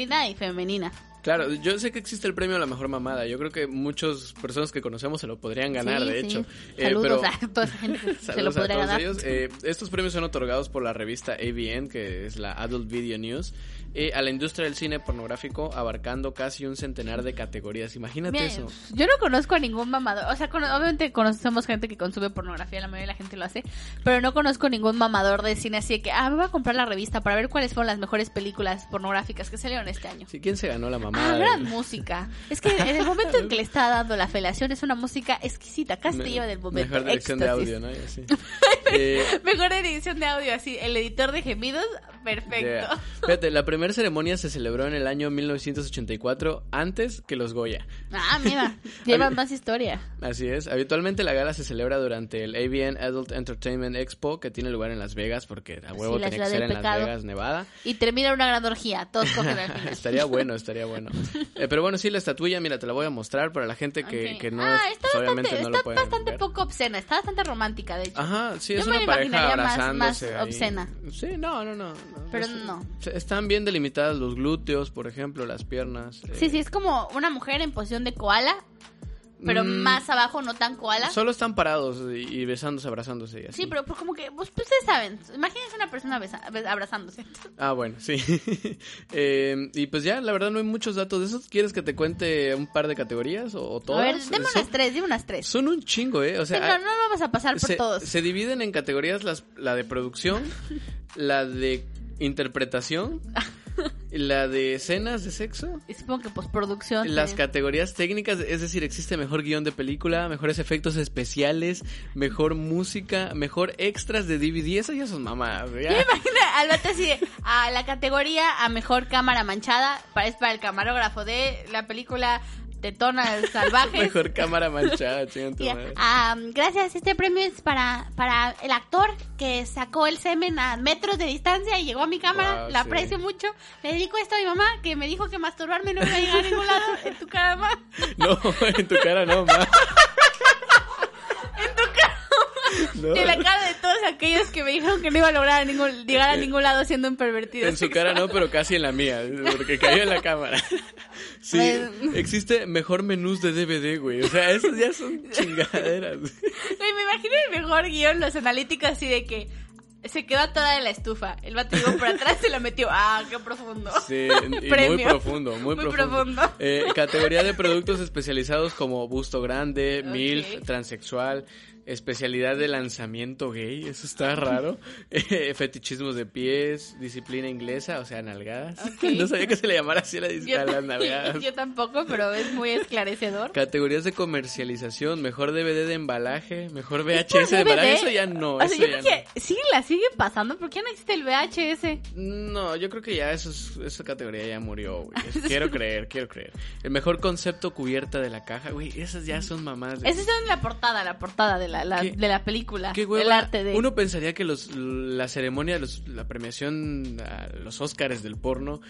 masculina y femenina. Claro, yo sé que existe el premio a la mejor mamada. Yo creo que muchas personas que conocemos se lo podrían ganar, Sí, de sí. hecho. Eh, Saludos pero- a toda esa gente que se lo podría ganar. ellos. Eh, estos premios son otorgados por la revista AVN, que es la Adult Video News, eh, a la industria del cine pornográfico, abarcando casi un centenar de categorías. Imagínate Mira, eso. Yo no conozco a ningún mamador. O sea, cono- obviamente conocemos gente que consume pornografía, la mayoría de la gente lo hace. Pero no conozco ningún mamador de cine así de que, ah, me voy a comprar la revista para ver cuáles fueron las mejores películas pornográficas que salieron este año. Sí, ¿Quién se ganó la mamada? Ah, del- gran música. Es que en el momento en que le está dando la felación es una música exquisita. Casi te lleva del momento. Mejor dirección de audio, ¿no? Eh, Mejor edición de audio, así. El editor de gemidos, perfecto. Yeah. Fíjate, la primera ceremonia se celebró en el año 1984, antes que los Goya. Ah, mira. Lleva más historia. Así es. Habitualmente la gala se celebra durante el AVN Adult Entertainment Expo, que tiene lugar en Las Vegas, porque a huevo Sí, tenía que ser en Las pecado. Vegas, Nevada. Y termina una gran orgía. Todos cogen al final. estaría bueno, estaría bueno. Eh, pero bueno, sí, la estatuilla, mira, te la voy a mostrar para la gente que, que no, ah, está pues, bastante, no está bastante ver. poco obscena, está bastante romántica, de hecho. Ajá, sí, Yo es me una pareja imaginaría más- más obscena. Sí, no, no, no. Pero Es- no. Están bien delimitadas los glúteos, por ejemplo, las piernas. eh, Sí, sí, es como una mujer en posición de koala, pero Mm, más abajo, no tan koala. Solo están parados y, y besándose, abrazándose y así. Sí, pero pues como que, pues, pues, ustedes saben, imagínense una persona besa- bes- abrazándose. Ah, bueno, sí. Eh, y pues ya, la verdad no hay muchos datos de esos. ¿Quieres que te cuente un par de categorías o, o A todas? ver, deme son, unas tres, dime unas tres. son un chingo, ¿eh? O Sí, sea, no, no lo vamos a pasar por se, todos. se dividen en categorías las, la de producción, la de interpretación, la de escenas de sexo. Y supongo que postproducción. Las categorías técnicas, es decir, existe mejor guion de película, mejores efectos especiales, mejor música, mejor extras de DVD. Esas ya son mamadas. ya. Yo me imagino al vato así a la categoría a mejor cámara manchada, para, es para el camarógrafo de la película Tetonas Salvajes. Mejor cámara manchada, chinga tu Y, madre. ah, gracias, este premio es para, para el actor que sacó el semen a metros de distancia y llegó a mi cámara, Wow, la sí. aprecio mucho. Le dedico esto a mi mamá que me dijo que masturbarme no iba a llegar a ningún lado en tu cara, mamá. No, en tu cara no, ma. En tu cara. No. En la cara de todos aquellos que me dijeron que no iba a lograr a ningún, llegar a ningún lado siendo un pervertido. En su cara no, pero casi en la mía, porque cayó en la cámara. Sí, Bueno. existe mejor menús de DVD, güey. O sea, esos ya son chingaderas. Güey, me imagino el mejor guion, los analíticos así de que se quedó atorada en la estufa. El vato llegó por atrás y la metió. Ah, qué profundo. Sí, y muy profundo, muy, Muy profundo. profundo. Eh, categoría de productos especializados como busto grande. MILF, transexual, especialidad de lanzamiento gay, eso está raro. Eh, fetichismos de pies, disciplina inglesa, o sea, nalgadas. No sabía que se le llamara así a, la, Yo, a las nalgadas. yo tampoco, pero es muy esclarecedor. Categorías de comercialización, mejor DVD de embalaje, mejor ¿Es por VHS de embalaje, eso ya no, O sea, eso yo ya creo que siguen, la siguen pasando. ¿Por qué no existe el VHS? no. Yo creo que ya eso es- esa categoría ya murió, güey. Quiero creer, quiero creer. El mejor concepto cubierta de la caja, güey, esas ya son mamás de... Esa es la portada, la portada de la, la- Qué- de la película. Qué el hueva. arte de... Uno pensaría que los, la ceremonia, los- la premiación, a los Óscares del porno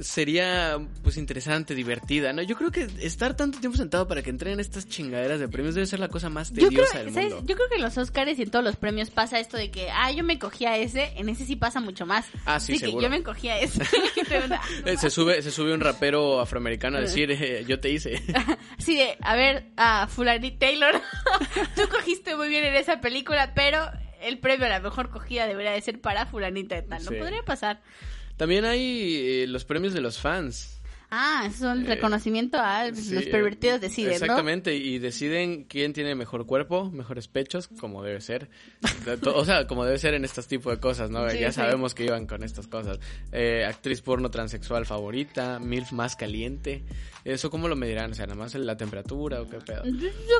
sería pues interesante, divertida, ¿no? Yo creo que estar tanto tiempo sentado para que entren estas chingaderas de premios debe ser la cosa más Yo creo, tediosa del ¿sabes? mundo. yo creo que en los Oscars y en todos los premios pasa esto de que, ah, yo me cogí a ese, en ese sí pasa mucho más. Ah, sí, que seguro. yo me cogí a ese. Eh, se sube se sube un rapero afroamericano a decir eh, yo te hice Así de, a ver, a Fulani Taylor, tú cogiste muy bien en esa película, pero el premio a la mejor cogida debería de ser para Fulanita de tal. No Sí. podría pasar. también hay eh, los premios de los fans Ah, es el reconocimiento a Sí, los pervertidos deciden, ¿no? Exactamente, y deciden quién tiene mejor cuerpo, mejores pechos, como debe ser. O sea, como debe ser en estos tipos de cosas, ¿no? Sí, ya sí. sabemos que iban con estas cosas. Eh, actriz porno transexual favorita, MILF más caliente. ¿Eso cómo lo medirán? O sea, nada más la temperatura o qué pedo. Yo,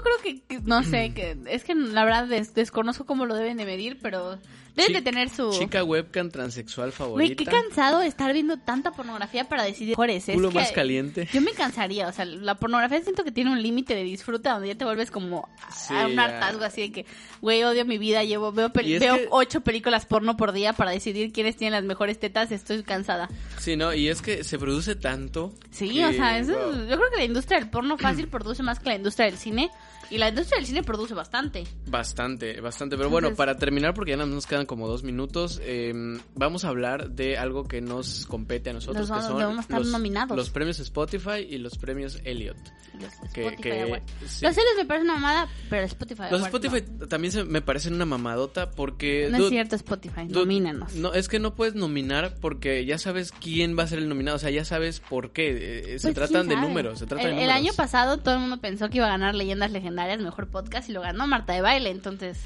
creo que, que- no sé, que es que la verdad des- desconozco cómo lo deben de medir, pero deben de tener su... Chica webcam transexual Güey, favorita. qué cansado de estar viendo tanta pornografía para decidir mejores. Es Culo que más caliente. Yo me cansaría, o sea, la pornografía siento que tiene un límite de disfrute donde ya te vuelves como a- Sí, a un hartazgo así de que, güey, odio mi vida, llevo veo es veo que- ocho películas porno por día para decidir quiénes tienen las mejores tetas, estoy cansada. Sí, ¿no? Y es que se produce tanto. Sí, que, o sea, eso es- yo creo que la industria del porno fácil produce más que la industria del cine y la industria del cine produce bastante. Bastante, bastante. Pero bueno, Entonces- para terminar, porque ya nos quedan como dos minutos, eh, vamos a hablar de algo que nos compete a nosotros, Los que son estar los, nominados. los premios Spotify y los premios Elliot. Los Spotify que- Awards. sí. Los celos me parece una mamada, pero Spotify Los Spotify no. también se, me parecen una mamadota porque... No dude, es cierto, Spotify, dude, nomínanos. No, es que no puedes nominar porque ya sabes quién va a ser el nominado, o sea, ya sabes por qué. eh, se Pues, tratan ¿quién de números, se trata el, de el números. año pasado todo el mundo pensó que iba a ganar Leyendas Legendarias, mejor podcast, y lo ganó Marta de Baile. Entonces,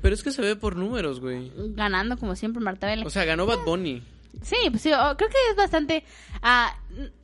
Pero es que se ve por números, güey. ganando como siempre Marta de Baile. O sea, ganó Bad Bunny. sí, pues sí, creo que es bastante... ah,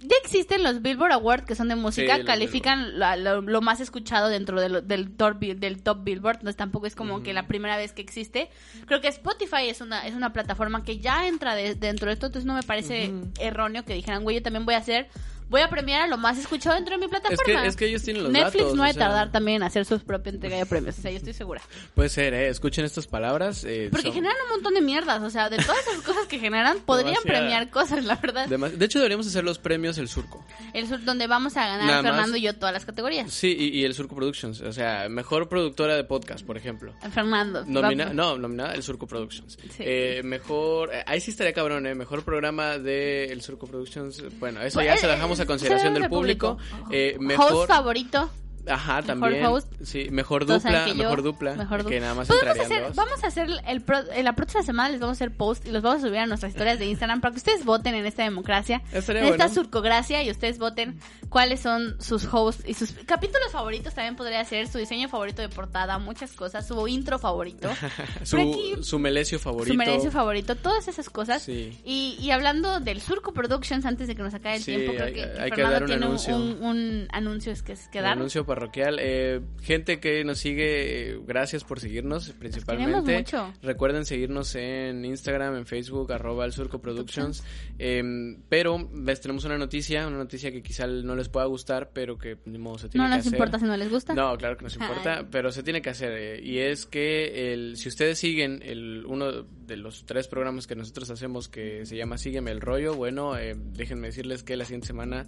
ya existen los Billboard Awards que son de música, Sí, califican lo, lo más escuchado dentro de lo- del, top, del top Billboard, entonces tampoco es como que la primera vez que existe. Creo que Spotify es una, es una plataforma que ya entra de- dentro de esto, entonces no me parece erróneo que dijeran, güey, yo también voy a hacer... Voy a premiar a lo más escuchado dentro de mi Es que, plataforma. es que ellos tienen los Netflix datos. no o va a sea, tardar también en hacer su propia entrega de premios, o sea, yo estoy segura. Puede ser, ¿eh? Escuchen estas palabras. eh, Porque son- generan un montón de mierdas, o sea, de todas esas cosas que generan, podrían Demasiada. premiar cosas, la verdad. De hecho, deberíamos hacer los premios El Surco. El sur donde vamos a ganar Nada más. Fernando y yo todas las categorías. Sí, y, y El Surco Productions. O sea, mejor productora de podcast, por ejemplo. Fernando. Nomina, no, nominada El Surco Productions. Sí. Eh, mejor, eh, ahí sí estaría cabrón, ¿eh? Mejor programa de El Surco Productions. Bueno, eso Pues, ya se lo dejamos a consideración del público. público. Eh, Host mejor, favorito. Ajá, mejor también. host. Sí, mejor dupla, que yo- mejor dupla. mejor que du- nada más Podemos entrarían hacer, dos. vamos a hacer el pro- en la próxima semana les vamos a hacer post y los vamos a subir a nuestras historias de Instagram para que ustedes voten en esta democracia, Estaría en esta bueno. surcografía y ustedes voten cuáles son sus hosts y sus capítulos favoritos también podría ser su diseño favorito de portada, muchas cosas, su intro favorito, su, aquí- su melecio favorito. su merecio favorito, todas esas cosas. Sí. Y, y hablando del Surco Productions, antes de que nos acabe el Sí, tiempo, creo hay- que hay que Fernando dar un tiene un, anuncio. un- un anuncio es que, es que Un anuncio parroquial. Eh, gente que nos sigue, eh, gracias por seguirnos, principalmente. mucho. Recuerden seguirnos en Instagram, en Facebook, arroba el Surco Productions. Eh, pero les tenemos una noticia, una noticia que quizá no les pueda gustar, pero que ni modo se tiene No que nos hacer. importa si no les gusta. No, claro que nos importa, Ay. pero se tiene que hacer. eh, y es que el, si ustedes siguen el, uno de los tres programas que nosotros hacemos que se llama Sígueme el Rollo, bueno, eh, déjenme decirles que la siguiente semana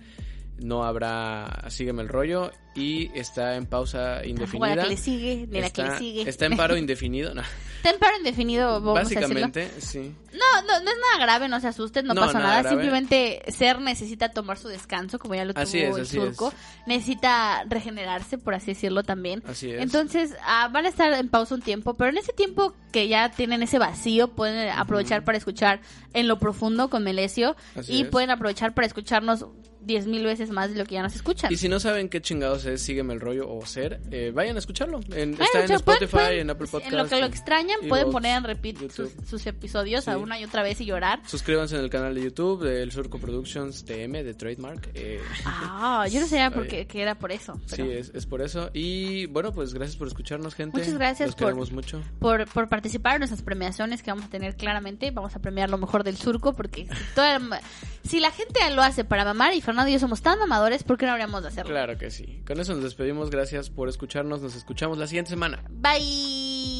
no habrá Sígueme el Rollo y está en pausa indefinida. la que le sigue, ni la que le Está- sigue. Está en paro indefinido. no. Está en paro indefinido, vamos a. Básicamente, sí. No, no, no es nada grave, no se asusten, no, No, pasa nada. Simplemente Ser necesita tomar su descanso, como ya lo tuvo Así es, el surco. Necesita regenerarse, por así decirlo también. Así es. Entonces, ah, van a estar en pausa un tiempo, pero en ese tiempo que ya tienen ese vacío, pueden aprovechar para escuchar en lo profundo con Melesio Así y es. pueden aprovechar para escucharnos diez mil veces más de lo que ya nos escuchan. Y si no saben qué chingados es Sígueme el Rollo o Ser, eh, vayan a escucharlo. En- está en Spotify, pueden- en Apple Podcast. En lo que lo extrañan, pueden poner en repeat sus, sus episodios a una y otra vez y llorar. Suscríbanse en el canal de YouTube de El Surco Productions TM de Trademark. eh, Ah, yo no sabía por qué que era por eso. sí, es, es por eso. Y bueno, pues gracias por escucharnos, gente. Muchas gracias Los por- queremos mucho. por, por participar en nuestras premiaciones que vamos a tener claramente. Vamos a premiar lo mejor del surco porque si, toda- si la gente lo hace para mamar y Fernando y yo somos tan mamadores, ¿por qué no habríamos de hacerlo? Claro que sí. Con eso nos despedimos. Gracias por escucharnos. Nos escuchamos la siguiente semana. Bye.